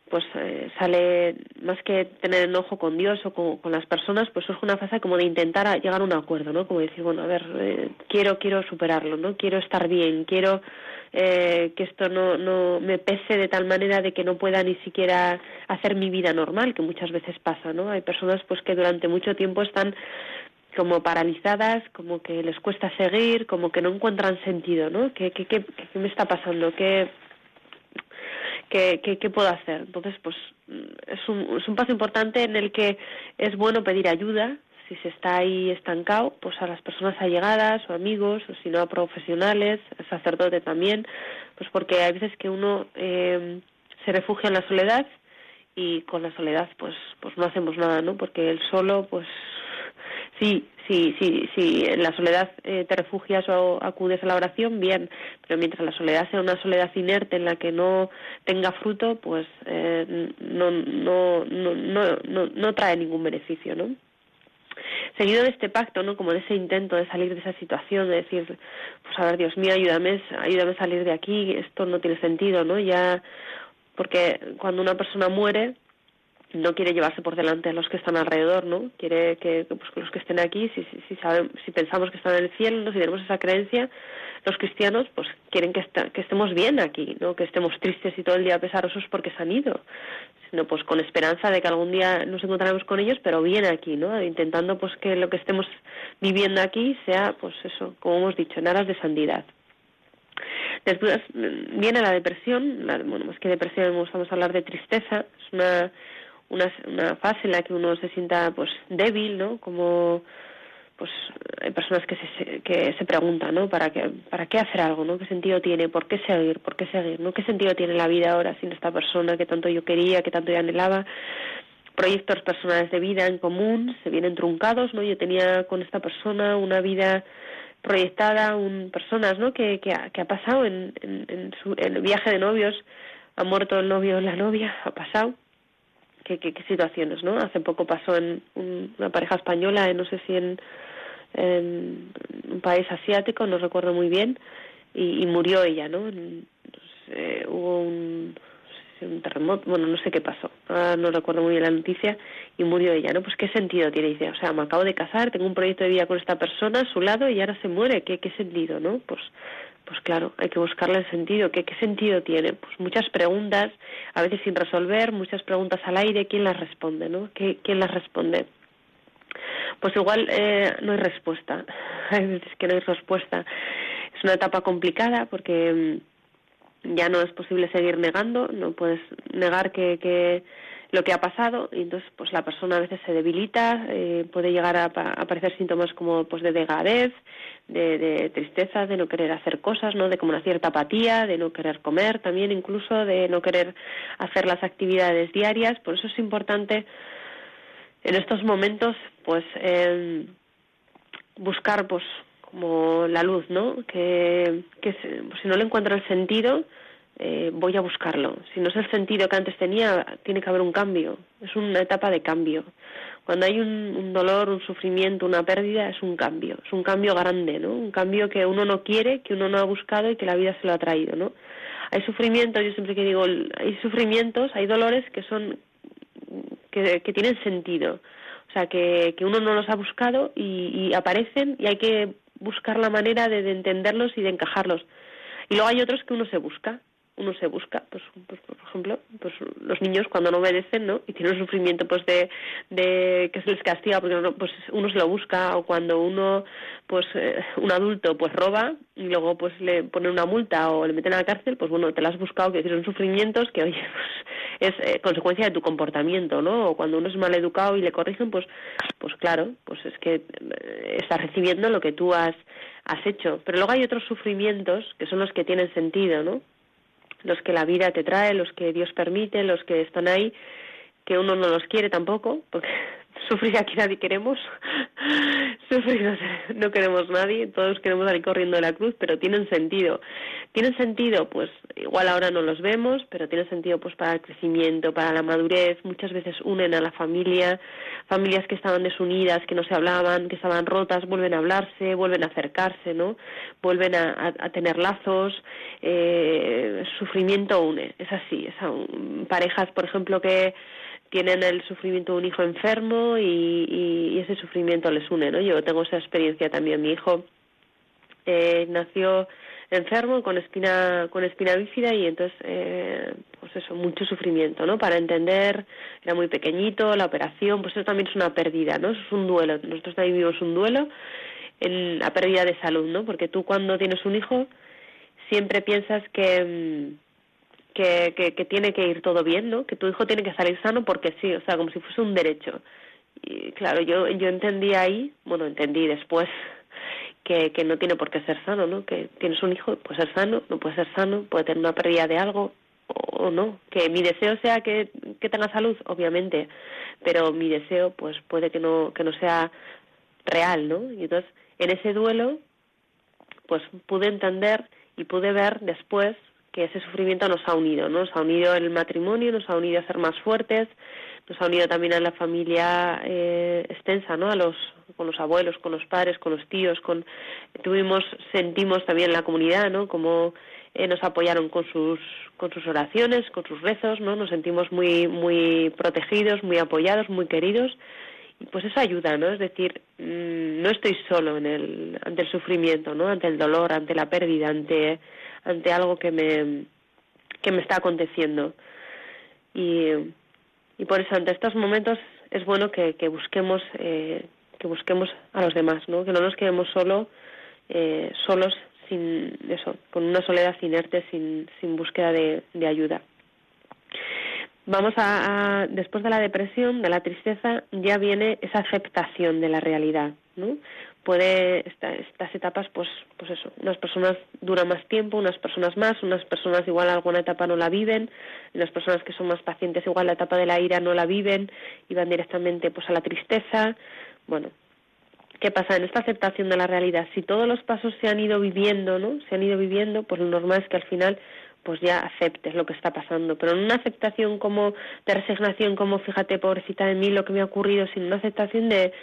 pues eh, sale más que tener enojo con Dios o con, las personas, pues es una fase como de intentar llegar a un acuerdo, ¿no? Como decir, bueno, a ver, eh, quiero quiero superarlo, ¿no? Quiero estar bien, quiero eh, que esto no no me pese de tal manera de que no pueda ni siquiera hacer mi vida normal, que muchas veces pasa, ¿no? Hay personas pues que durante mucho tiempo están como paralizadas, como que les cuesta seguir, como que no encuentran sentido, ¿no? ¿Qué, qué, qué, qué me está pasando? ¿Qué, ¿Qué, qué, qué puedo hacer? Entonces, pues es un, es un paso importante en el que es bueno pedir ayuda si se está ahí estancado, pues a las personas allegadas o amigos, o si no a profesionales, al sacerdote también, pues porque hay veces que uno eh, se refugia en la soledad y con la soledad pues pues no hacemos nada, ¿no? Porque el solo pues sí, sí, sí, sí, en la soledad eh, te refugias o acudes a la oración, bien, pero mientras la soledad sea una soledad inerte en la que no tenga fruto, pues eh, no, no, no, no, no, no trae ningún beneficio, ¿no? Seguido de este pacto, ¿no? Como de ese intento de salir de esa situación, de decir, pues a ver, Dios mío, ayúdame, ayúdame a salir de aquí, esto no tiene sentido, ¿no? Ya, porque cuando una persona muere, no quiere llevarse por delante a los que están alrededor, ¿no? Quiere que, pues, que los que estén aquí, si, si, si, saben, si pensamos que están en el cielo, ¿no? si tenemos esa creencia, los cristianos, pues quieren que, que estemos bien aquí, ¿no? Que estemos tristes y todo el día pesarosos porque se han ido, sino pues con esperanza de que algún día nos encontraremos con ellos, pero bien aquí, ¿no? Intentando pues que lo que estemos viviendo aquí sea, pues eso, como hemos dicho, en aras de santidad. Después viene la depresión, la, bueno, más que depresión, vamos a hablar de tristeza, es una una, una fase en la que uno se sienta pues débil, ¿no? Como pues hay personas que se que se preguntan, ¿no? ¿Para qué para qué hacer algo, ¿no? ¿Qué sentido tiene? ¿Por qué seguir? ¿Por qué seguir? ¿No? ¿Qué sentido tiene la vida ahora sin esta persona que tanto yo quería, que tanto yo anhelaba? Proyectos personales de vida en común se vienen truncados, ¿no? Yo tenía con esta persona una vida proyectada, un personas, ¿no? Que que ha, que ha pasado en en, en, su, en el viaje de novios, ha muerto el novio o la novia, ha pasado qué, qué, qué situaciones, ¿no? Hace poco pasó en un, una pareja española, no sé si en, en, un país asiático, no recuerdo muy bien, y, y murió ella, ¿no? Entonces, eh, hubo un, terremoto, bueno, no sé qué pasó, ahora no recuerdo muy bien la noticia, y murió ella, ¿no? Pues qué sentido tiene, dice, o sea, me acabo de casar, tengo un proyecto de vida con esta persona a su lado y ahora se muere, ¿qué, qué sentido, no? Pues pues claro, hay que buscarle el sentido. ¿Qué, ¿Qué sentido tiene? Pues muchas preguntas, a veces sin resolver, muchas preguntas al aire, ¿quién las responde? ¿no? ¿Quién las responde? pues igual eh, no hay respuesta. (laughs) Hay veces que no hay respuesta. Es una etapa complicada porque mm, ya no es posible seguir negando, no puedes negar que, que lo que ha pasado y entonces pues la persona a veces se debilita, eh, puede llegar a, aparecer síntomas como pues de degradez, de, de, tristeza, de no querer hacer cosas, ¿no? De como una cierta apatía, de no querer comer también incluso, de no querer hacer las actividades diarias. Por eso es importante en estos momentos pues eh, buscar pues como la luz, ¿no? Que, que pues, si no le encuentra el sentido, eh, voy a buscarlo. Si no es el sentido que antes tenía, tiene que haber un cambio. Es una etapa de cambio. Cuando hay un, dolor, un sufrimiento, una pérdida, es un cambio. Es un cambio grande, ¿no? Un cambio que uno no quiere, que uno no ha buscado y que la vida se lo ha traído, ¿no? Hay sufrimientos, yo siempre que digo, hay sufrimientos, hay dolores que son que, tienen sentido. O sea, que, que uno no los ha buscado y, aparecen y hay que buscar la manera de entenderlos y de encajarlos. Y luego hay otros que uno se busca uno se busca, pues, pues, por ejemplo, pues los niños cuando no obedecen, ¿no? Y tienen un sufrimiento, pues de, de que se les castiga porque uno, pues uno se lo busca o cuando uno, pues eh, un adulto, pues roba y luego pues le pone una multa o le meten a la cárcel, pues bueno, te lo has buscado, que son sufrimientos que, oye, pues es eh, consecuencia de tu comportamiento, ¿no? O cuando uno es mal educado y le corrigen, pues, pues claro, pues es que eh, está recibiendo lo que tú has, has hecho. Pero luego hay otros sufrimientos que son los que tienen sentido, ¿no? Los que la vida te trae, los que Dios permite, los que están ahí, que uno no los quiere tampoco, porque (laughs) sufrir aquí nadie queremos, (laughs) sufrir no, queremos nadie, todos queremos salir corriendo de la cruz, pero tienen sentido. Tienen sentido, pues igual ahora no los vemos, pero tienen sentido pues para el crecimiento, para la madurez, muchas veces unen a la familia, familias que estaban desunidas, que no se hablaban, que estaban rotas, vuelven a hablarse, vuelven a acercarse, ¿no? Vuelven a, tener lazos, eh, sufrimiento une, es así, es parejas, por ejemplo, que tienen el sufrimiento de un hijo enfermo y, ese sufrimiento les une, ¿no? Yo tengo esa experiencia también. Mi hijo eh, nació enfermo con espina con espina bífida y entonces eh, pues eso mucho sufrimiento no para entender era muy pequeñito la operación pues eso también es una pérdida no eso es un duelo. Nosotros también vivimos un duelo en la pérdida de salud no porque tú cuando tienes un hijo siempre piensas que mm, que, que, tiene que ir todo bien, ¿no? Que tu hijo tiene que salir sano porque sí, o sea, como si fuese un derecho. Y claro, yo, yo entendí ahí, bueno, entendí después (laughs) que, que no tiene por qué ser sano, ¿no? Que tienes un hijo, puede ser sano, no puede ser sano, puede tener una pérdida de algo o, no. Que mi deseo sea que, que tenga salud, obviamente, pero mi deseo, pues puede que no, que no sea real, ¿no? Y entonces, en ese duelo, pues pude entender y pude ver después que ese sufrimiento nos ha unido, ¿no? Nos ha unido el matrimonio, nos ha unido a ser más fuertes, nos ha unido también a la familia eh, extensa, ¿no? A los con los abuelos, con los padres, con los tíos, con tuvimos sentimos también la comunidad, ¿no? Como eh, nos apoyaron con sus con sus oraciones, con sus rezos, ¿no? Nos sentimos muy muy protegidos, muy apoyados, muy queridos pues eso ayuda, ¿no? Es decir, mm, no estoy solo en el ante el sufrimiento, ¿no? Ante el dolor, ante la pérdida, ante ante algo que me, que me está aconteciendo. Y, y por eso, ante estos momentos, es bueno que, que busquemos eh, que busquemos a los demás, ¿no? Que no nos quedemos solo, eh, solos, sin eso, con una soledad inerte, sin, sin búsqueda de, de ayuda. Vamos a, después de la depresión, de la tristeza, ya viene esa aceptación de la realidad, ¿no? puede estas etapas pues pues eso unas personas duran más tiempo unas personas más unas personas igual alguna etapa no la viven las personas que son más pacientes igual la etapa de la ira no la viven y van directamente pues a la tristeza. Bueno qué pasa en esta aceptación de la realidad si todos los pasos se han ido viviendo no se han ido viviendo pues lo normal es que al final pues ya aceptes lo que está pasando, pero en una aceptación como de resignación, como fíjate, pobrecita de mí, lo que me ha ocurrido, sin una aceptación de,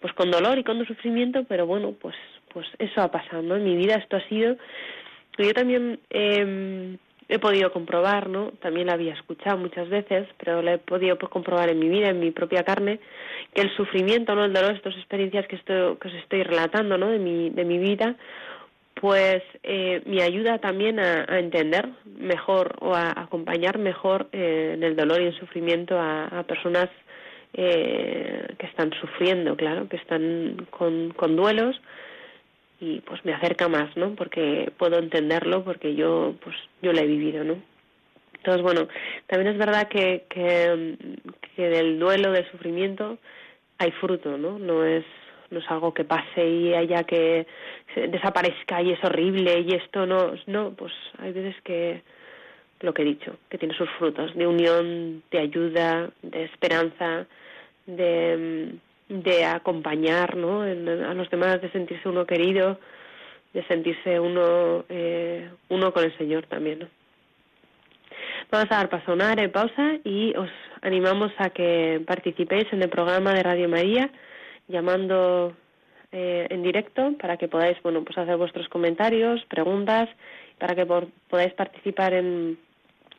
pues con dolor y con sufrimiento, pero bueno, pues pues eso ha pasado, ¿no? En mi vida esto ha sido yo también eh, he podido comprobar, ¿no? También la había escuchado muchas veces, pero lo he podido pues, comprobar en mi vida, en mi propia carne, que el sufrimiento, ¿no? El dolor, estas experiencias que, estoy, que os estoy relatando, ¿no? De mi, de mi vida, pues eh, me ayuda también a, entender mejor o a acompañar mejor eh, en el dolor y el sufrimiento a, personas eh, que están sufriendo, claro, que están con, con duelos y pues me acerca más, ¿no? Porque puedo entenderlo porque yo pues yo lo he vivido, ¿no? Entonces, bueno, también es verdad que, que, que del duelo, del sufrimiento, hay fruto, ¿no? No es no es algo que pase y haya que desaparezca y es horrible y esto no, no, pues hay veces que lo que he dicho, que tiene sus frutos de unión, de ayuda, de esperanza, de, de acompañar ¿no? a los demás, de sentirse uno querido, de sentirse uno, eh, uno con el Señor también. Vamos a dar paso a una pausa y os animamos a que participéis en el programa de Radio María llamando eh, en directo para que podáis bueno pues hacer vuestros comentarios, preguntas, para que podáis participar en,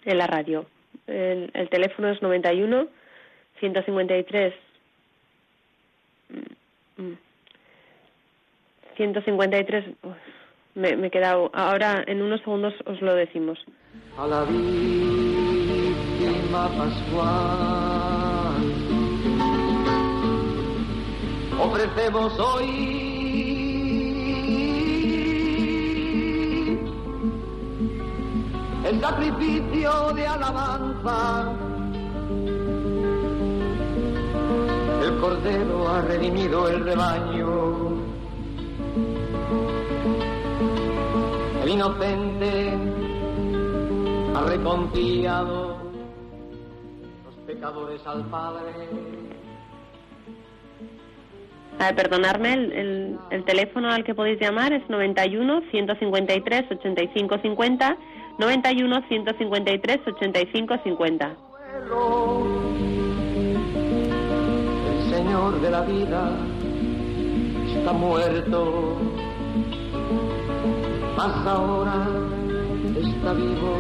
en la radio. El, el teléfono es 91 153 153 me, me he quedado ahora en unos segundos os lo decimos. A la pascual ofrecemos hoy el sacrificio de alabanza. El cordero ha redimido el rebaño. El inocente ha reconciliado los pecadores al Padre. A perdonarme, el, el, el, teléfono al que podéis llamar es 91 153 85 50 91 153 85 50. El Señor de la vida está muerto, mas ahora está vivo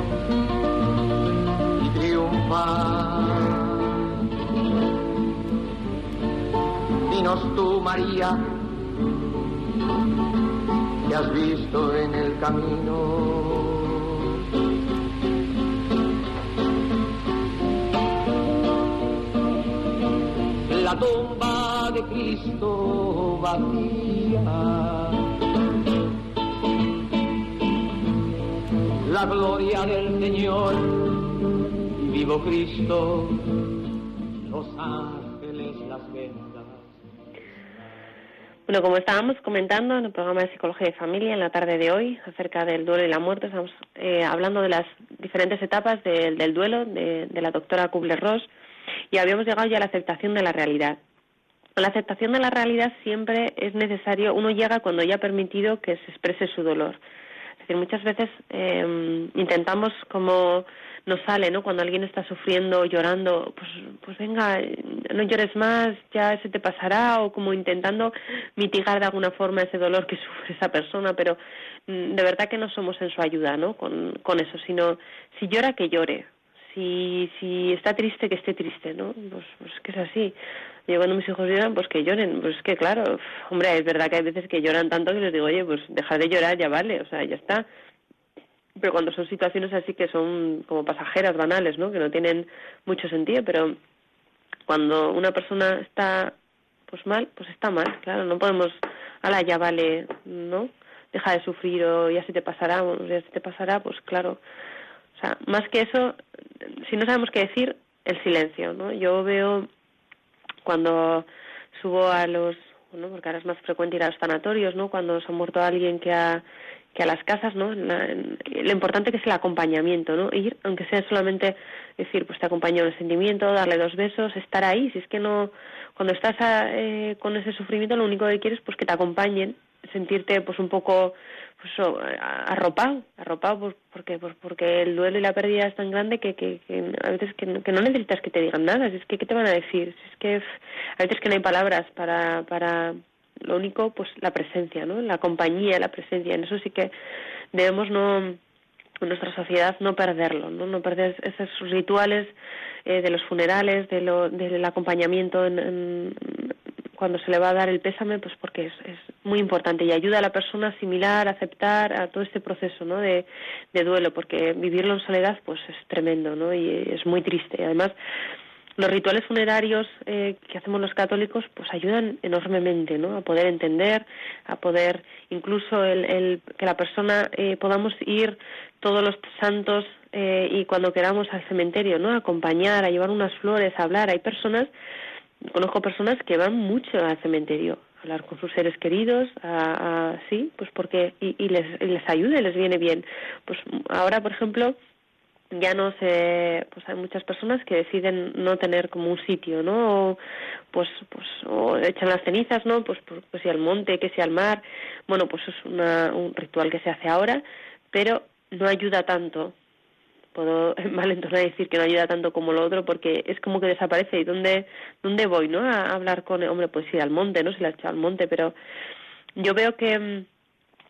y triunfa. Dinos tú, María, que has visto en el camino. la tumba de Cristo vacía. La gloria del Señor vivo Cristo, Bueno, como estábamos comentando en el programa de Psicología de Familia en la tarde de hoy acerca del duelo y la muerte, estamos eh, hablando de las diferentes etapas de, del duelo de, de la doctora Kubler-Ross y habíamos llegado ya a la aceptación de la realidad. La aceptación de la realidad siempre es necesario, uno llega cuando ya ha permitido que se exprese su dolor. Es decir, muchas veces eh, intentamos como nos sale, ¿no? Cuando alguien está sufriendo, llorando, pues, pues venga, no llores más, ya se te pasará, o como intentando mitigar de alguna forma ese dolor que (laughs) sufre esa persona, pero mm, de verdad que no somos en su ayuda, ¿no? Con, con eso, sino si llora, que llore, si, si está triste, que esté triste, ¿no? Pues, pues que es así. Yo cuando mis hijos lloran, pues que lloren. Pues que claro, hombre, es verdad que hay veces que lloran tanto que les digo, oye, pues dejar de llorar, ya vale, o sea, ya está. Pero cuando son situaciones así que son como pasajeras, banales, ¿no? Que no tienen mucho sentido, pero cuando una persona está pues mal, pues está mal, claro, no podemos, ala, ya vale, ¿no? Deja de sufrir o ya se te pasará, o ya se te pasará, pues claro, o sea, más que eso, si no sabemos qué decir, el silencio, ¿no? Yo veo cuando subo a los, bueno, porque ahora es más frecuente ir a los sanatorios, ¿no? Cuando se ha muerto alguien que a, que a las casas, ¿no? lo importante que es el acompañamiento, ¿no? Ir, aunque sea solamente decir, pues te acompaño en el sentimiento, darle dos besos, estar ahí. Si es que no, cuando estás eh, con ese sufrimiento, lo único que quieres, pues que te acompañen, sentirte, pues un poco pues arropado, arropado pues, porque pues porque el duelo y la pérdida es tan grande que, que, a veces que, que, no necesitas que te digan nada, si es que qué te van a decir, si es que a veces que no hay palabras para para lo único pues la presencia, ¿no? La compañía, la presencia, en eso sí que debemos no en nuestra sociedad no perderlo, no, no perder esos rituales eh, de los funerales, de lo, del acompañamiento en, cuando se le va a dar el pésame, pues porque es, es muy importante y ayuda a la persona a asimilar, a aceptar a todo este proceso ¿no? de, de duelo, porque vivirlo en soledad pues es tremendo ¿no? y es muy triste. Además, los rituales funerarios eh, que hacemos los católicos pues ayudan enormemente no a poder entender a poder incluso el, que la persona eh, podamos ir todos los santos eh, y cuando queramos al cementerio no a acompañar a llevar unas flores a hablar. Hay personas conozco personas que van mucho al cementerio a hablar con sus seres queridos a, sí pues porque y, les y les ayuda les viene bien. Pues ahora por ejemplo ya no se pues hay muchas personas que deciden no tener como un sitio no o, pues pues o echan las cenizas no pues pues si al monte que sea al mar. Bueno pues es una, un ritual que se hace ahora pero no ayuda tanto. Puedo (laughs) malentonar decir que no ayuda tanto como lo otro porque es como que desaparece. Y dónde dónde voy no a hablar con hombre pues sí al monte no se la ha echado al monte pero yo veo que mm,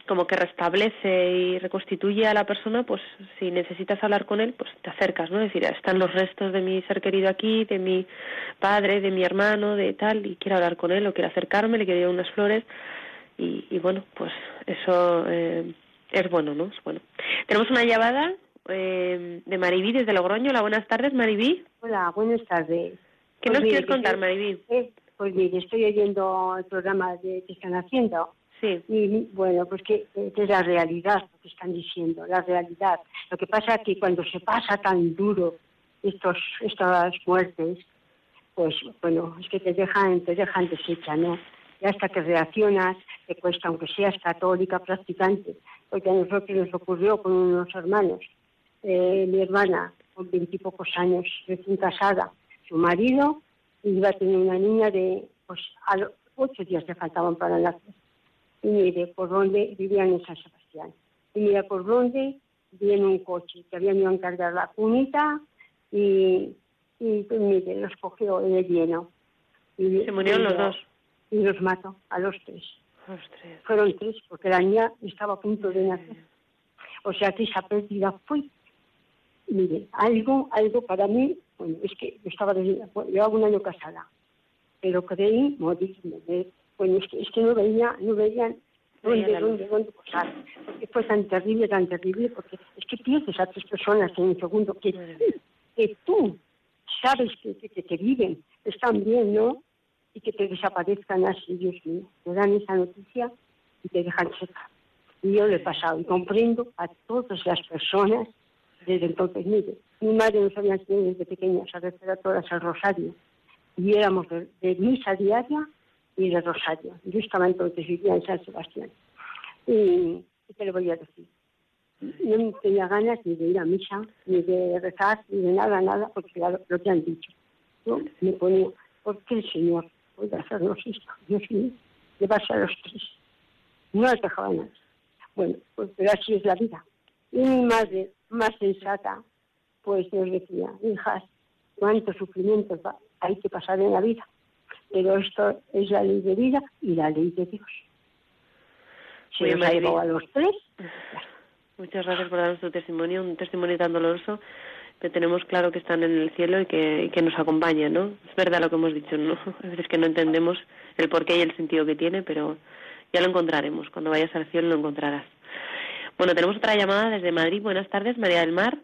como que restablece y reconstituye a la persona, pues si necesitas hablar con él, pues te acercas, ¿no? Es decir, están los restos de mi ser querido aquí, de mi padre, de mi hermano, de tal, y quiero hablar con él, o quiero acercarme, le quiero llevar unas flores, y, bueno, pues eso eh, es bueno, ¿no? Es bueno. Tenemos una llamada eh, de Maribí desde Logroño. Hola, buenas tardes, Maribí. Hola, buenas tardes. ¿Qué nos pues quieres contar, Maribí? Eh, pues mire, estoy oyendo el programa de, que están haciendo Sí. Y bueno, pues que, es la realidad lo que están diciendo, la realidad. Lo que pasa es que cuando se pasa tan duro estos, estas muertes, pues bueno, es que te dejan, te dejan deshecha, ¿no? Y hasta que reaccionas, te cuesta, aunque seas católica, practicante, porque a nosotros nos ocurrió con unos hermanos. Eh, mi hermana, con veintipocos años, recién casada, su marido iba a tener una niña de, pues, a los ocho días le faltaban para nacer y mire por dónde vivían en San Sebastián. Y mira por dónde viene un coche que habían ido a encargar la cunita y, y pues, mire, los cogió en el lleno. Y, Se murieron los dos. Y los mató a los tres. Los tres. Fueron tres, porque la niña estaba a punto de nacer. O sea que esa pérdida fue, mire, algo, algo para mí, bueno, es que yo estaba, llevaba un año casada, pero creí morirme, bueno, es que, es que no veía, no veían dónde, dónde, dónde posar. Porque fue tan terrible, tan terrible, porque es que pierdes a tres personas en un segundo que, que tú sabes que, que, que, viven, están bien, ¿no? Y que te desaparezcan así, Dios mío. Te dan esa noticia y te dejan seca. Y yo lo he pasado y comprendo a todas las personas desde entonces. Mire, mi madre nos había enseñado desde pequeñas a rezar a todas al rosario y éramos de, de misa diaria y de Rosario. Estaba entonces vivía en San Sebastián. Y, ¿qué te lo voy a decir? No tenía ganas ni de ir a misa, ni de rezar, ni de nada, nada, porque ya lo, que han dicho. Yo me ponía, ¿por qué el Señor puede hacernos esto? Dios mío, llevarse a los tres. No les dejaba nada. Bueno, pues pero así es la vida. Y mi madre, más sensata, pues nos decía, hijas, cuántos sufrimientos hay que pasar en la vida pero esto es la ley de vida y la ley de Dios. Si Muy a los tres. Muchas gracias por darnos tu testimonio, un testimonio tan doloroso, pero tenemos claro que están en el cielo y que, que nos acompañan, ¿no? Es verdad lo que hemos dicho, ¿no? (laughs) A veces que no entendemos el porqué y el sentido que tiene, pero ya lo encontraremos. Cuando vayas al cielo lo encontrarás. Bueno, tenemos otra llamada desde Madrid. Buenas tardes, María del Mar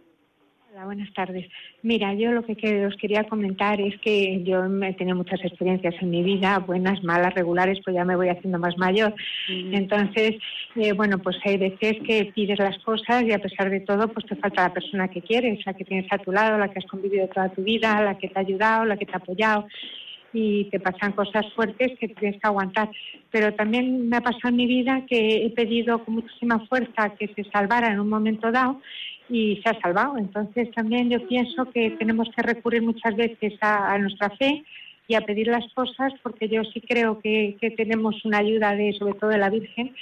buenas tardes. Mira, yo lo que os quería comentar es que yo he tenido muchas experiencias en mi vida, buenas, malas, regulares, pues ya me voy haciendo más mayor. Entonces, eh, bueno, pues hay veces que pides las cosas y a pesar de todo, pues te falta la persona que quieres, la que tienes a tu lado, la que has convivido toda tu vida, la que te ha ayudado, la que te ha apoyado y te pasan cosas fuertes que tienes que aguantar. Pero también me ha pasado en mi vida que he pedido con muchísima fuerza que se salvara en un momento dado y se ha salvado. Entonces también yo pienso que tenemos que recurrir muchas veces a, nuestra fe y a pedir las cosas porque yo sí creo que, tenemos una ayuda de sobre todo de la Virgen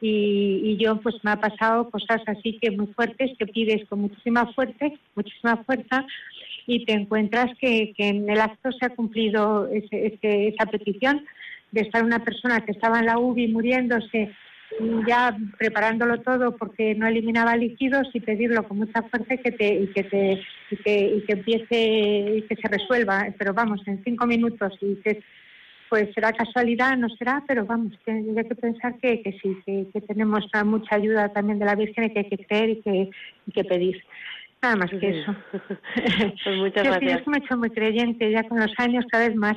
y, yo pues me ha pasado cosas así que muy fuertes que pides con muchísima fuerza, muchísima fuerza y te encuentras que, en el acto se ha cumplido esa petición de estar una persona que estaba en la UBI muriéndose ya preparándolo todo porque no eliminaba líquidos y pedirlo con mucha fuerza y que te y que te y que, empiece y que se resuelva pero vamos en cinco minutos y que pues será casualidad no será pero vamos que hay que pensar que, sí que, tenemos mucha ayuda también de la Virgen y que hay que creer y que, y que pedir Nada más que eso. (laughs) pues muchas gracias. es que me he hecho muy creyente ya con los años, cada vez más.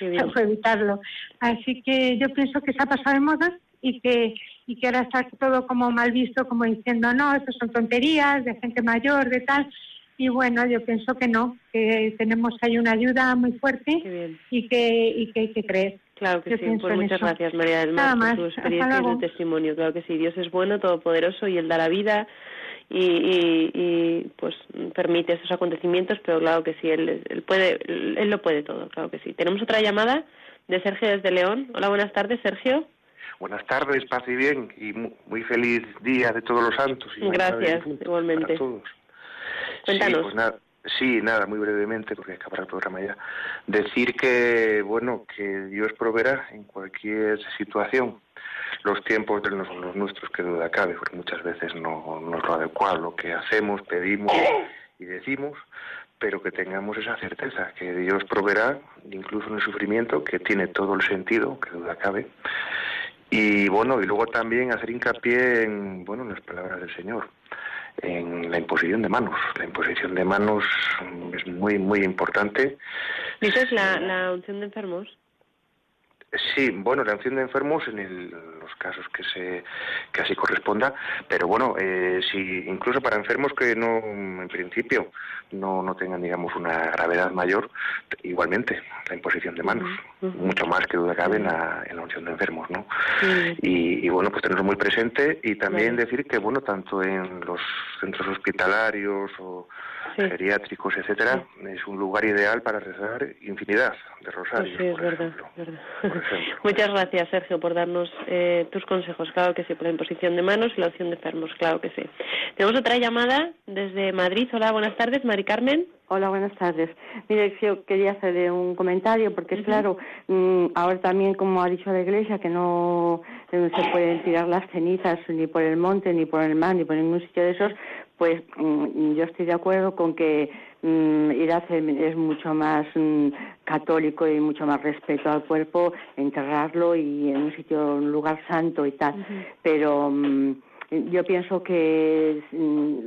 no puedo (laughs) evitarlo. Así que yo pienso que se ha pasado de moda y que y que ahora está todo como mal visto, como diciendo, no, esto son tonterías de gente mayor, de tal. Y bueno, yo pienso que no, que tenemos ahí una ayuda muy fuerte y que, y que hay que creer. Claro que sí, pues muchas gracias María del Mar por tu experiencia y tu testimonio. Claro que sí, Dios es bueno, todopoderoso y Él da la vida y, y, y, pues permite esos acontecimientos, pero claro que sí, él, él, puede, él lo puede todo, claro que sí. Tenemos otra llamada de Sergio desde León. Hola, buenas tardes, Sergio. Buenas tardes, paz y bien, y muy feliz día de todos los santos. Y Gracias, igualmente. Para todos. Cuéntanos. Sí, pues nada, sí, nada, muy brevemente, porque acabará el programa ya. Decir que, bueno, que Dios proveerá en cualquier situación los tiempos de los, los nuestros, que duda cabe, porque muchas veces no, no es lo adecuado lo que hacemos, pedimos y decimos, pero que tengamos esa certeza, que Dios proveerá, incluso en el sufrimiento, que tiene todo el sentido, que duda cabe, y bueno, y luego también hacer hincapié en, bueno, en las palabras del Señor, en la imposición de manos. La imposición de manos es muy, muy importante. ¿Dices la, la unción de enfermos? Sí, bueno, la unción de enfermos en los casos que se que así corresponda, pero bueno, eh, si incluso para enfermos que no, en principio, no, no tengan, digamos, una gravedad mayor, igualmente la imposición de manos, mucho más que duda cabe en la, en la unción de enfermos, ¿no? Y, bueno, pues tenerlo muy presente y también decir que, bueno, tanto en los centros hospitalarios o geriátricos, etcétera, es un lugar ideal para rezar infinidad de rosarios. Pues sí, es verdad, (laughs) Muchas gracias, Sergio, por darnos eh, tus consejos. Claro que sí, por la imposición de manos y la opción de enfermos, claro que sí. Tenemos otra llamada desde Madrid. Hola, buenas tardes, Mari Carmen. Hola, buenas tardes. Mire, yo quería hacerle un comentario porque, es claro, mm, ahora también, como ha dicho la Iglesia, que no se pueden tirar las cenizas ni por el monte, ni por el mar, ni por ningún sitio de esos, pues mm, yo estoy de acuerdo con que mm, es mucho más mm, católico y mucho más respeto al cuerpo, enterrarlo y en un sitio, un lugar santo y tal. Pero yo pienso que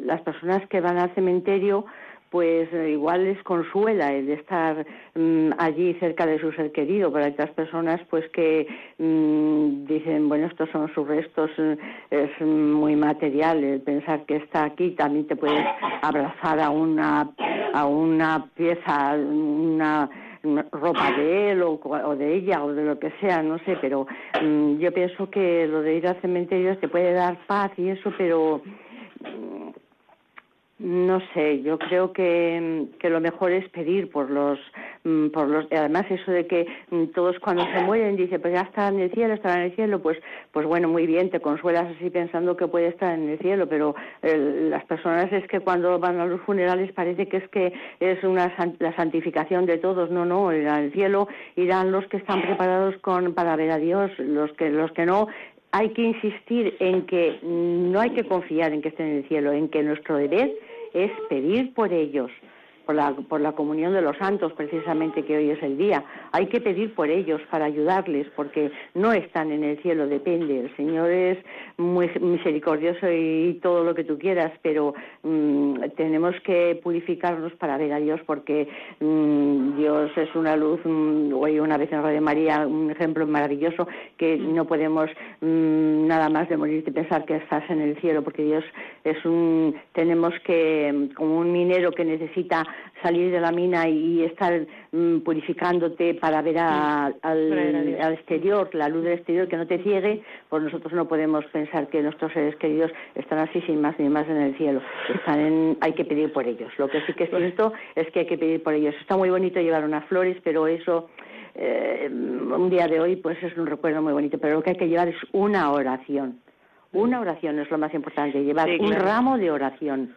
las personas que van al cementerio pues eh, igual les consuela el estar mm, allí cerca de su ser querido, hay otras personas pues que mm, dicen, bueno, estos son sus restos, eh, es muy material, el pensar que está aquí también te puedes abrazar a una, a una pieza, una ropa de él o, de ella o de lo que sea, no sé, pero mm, yo pienso que lo de ir al cementerio te puede dar paz y eso, pero no sé, yo creo que, que, lo mejor es pedir por los, mm, por los, además eso de que mm, todos cuando se mueren dice, pues ya está en el cielo, estará en el cielo, pues, pues bueno, muy bien, te consuelas así pensando que puede estar en el cielo, pero las personas es que cuando van a los funerales parece que es que es una la santificación de todos, no, no, al cielo irán los que están preparados con para ver a Dios, los que los que no. Hay que insistir en que no hay que confiar en que estén en el cielo, en que nuestro deber es pedir por ellos, por la, por la comunión de los santos, precisamente que hoy es el día. Hay que pedir por ellos para ayudarles, porque no están en el cielo, depende. El Señor es muy misericordioso y, todo lo que tú quieras, pero mm, tenemos que purificarnos para ver a Dios, porque mm, Dios es una luz. Mm, hoy una vez en Radio María, un ejemplo maravilloso, que no podemos nada más de morir y pensar que estás en el cielo, porque Dios es un. Tenemos que, como un minero que necesita salir de la mina y estar mm, purificándote para ver al, exterior, la luz del exterior que no te ciegue, pues nosotros no podemos pensar que nuestros seres queridos están así sin más ni más en el cielo. Están en, hay que pedir por ellos. Lo que sí que es cierto es que hay que pedir por ellos. Está muy bonito llevar unas flores, pero eso eh, un día de hoy pues es un recuerdo muy bonito. Pero lo que hay que llevar es una oración. Una oración es lo más importante, llevar un ramo de oración.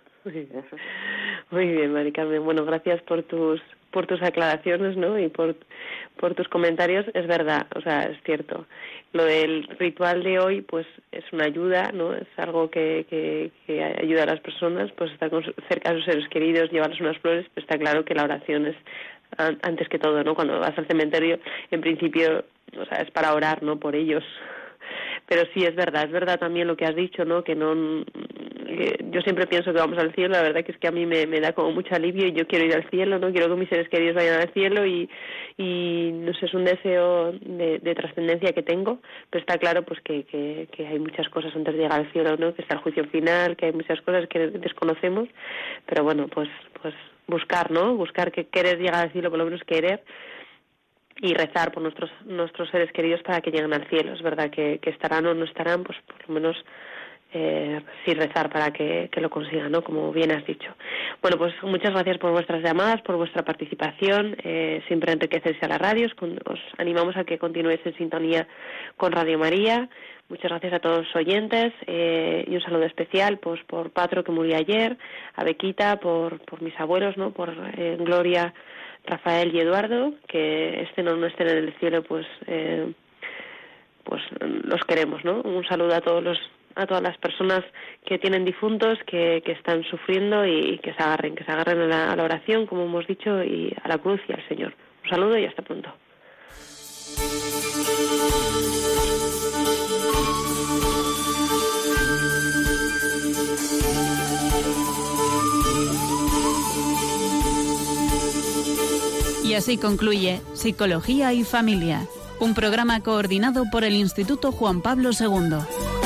Muy bien, Mari Carmen. Bueno, gracias por tus por tus aclaraciones, ¿no? Y por por tus comentarios. Es verdad, o sea, es cierto. Lo del ritual de hoy, pues es una ayuda, ¿no? Es algo que, que, ayuda a las personas, pues estar cerca de sus seres queridos, llevarles unas flores. Pues está claro que la oración es antes que todo, ¿no? Cuando vas al cementerio, en principio, o sea, es para orar, ¿no? Por ellos. Pero sí es verdad, es verdad también lo que has dicho, ¿no? Que no yo siempre pienso que vamos al cielo, la verdad que es que a mí me, me da como mucho alivio y yo quiero ir al cielo, no quiero que mis seres queridos vayan al cielo y, y no sé, es un deseo de, de trascendencia que tengo, pero está claro pues que, que, que, hay muchas cosas antes de llegar al cielo, ¿no? Que está el juicio final, que hay muchas cosas que desconocemos, pero bueno, pues pues buscar, ¿no? Buscar que querer llegar al cielo, por lo menos querer y rezar por nuestros nuestros seres queridos para que lleguen al cielo. Es verdad que, que estarán o no estarán, pues por lo menos eh, sí rezar para que, lo consigan, ¿no? Como bien has dicho. Bueno, pues muchas gracias por vuestras llamadas, por vuestra participación. Eh, siempre enriquecerse a la radio. Os, animamos a que continuéis en sintonía con Radio María. Muchas gracias a todos los oyentes eh, y un saludo especial pues por Patro que murió ayer, a Bequita, por, por mis abuelos, ¿no? Por eh, Gloria, Rafael y Eduardo, que estén o no estén en el cielo, pues eh, pues los queremos, ¿no? Un saludo a todos los a todas las personas que tienen difuntos, que, que están sufriendo y, que se agarren, que se agarren a la, oración, como hemos dicho, y a la cruz y al Señor. Un saludo y hasta pronto. Y así concluye Psicología y Familia, un programa coordinado por el Instituto Juan Pablo II.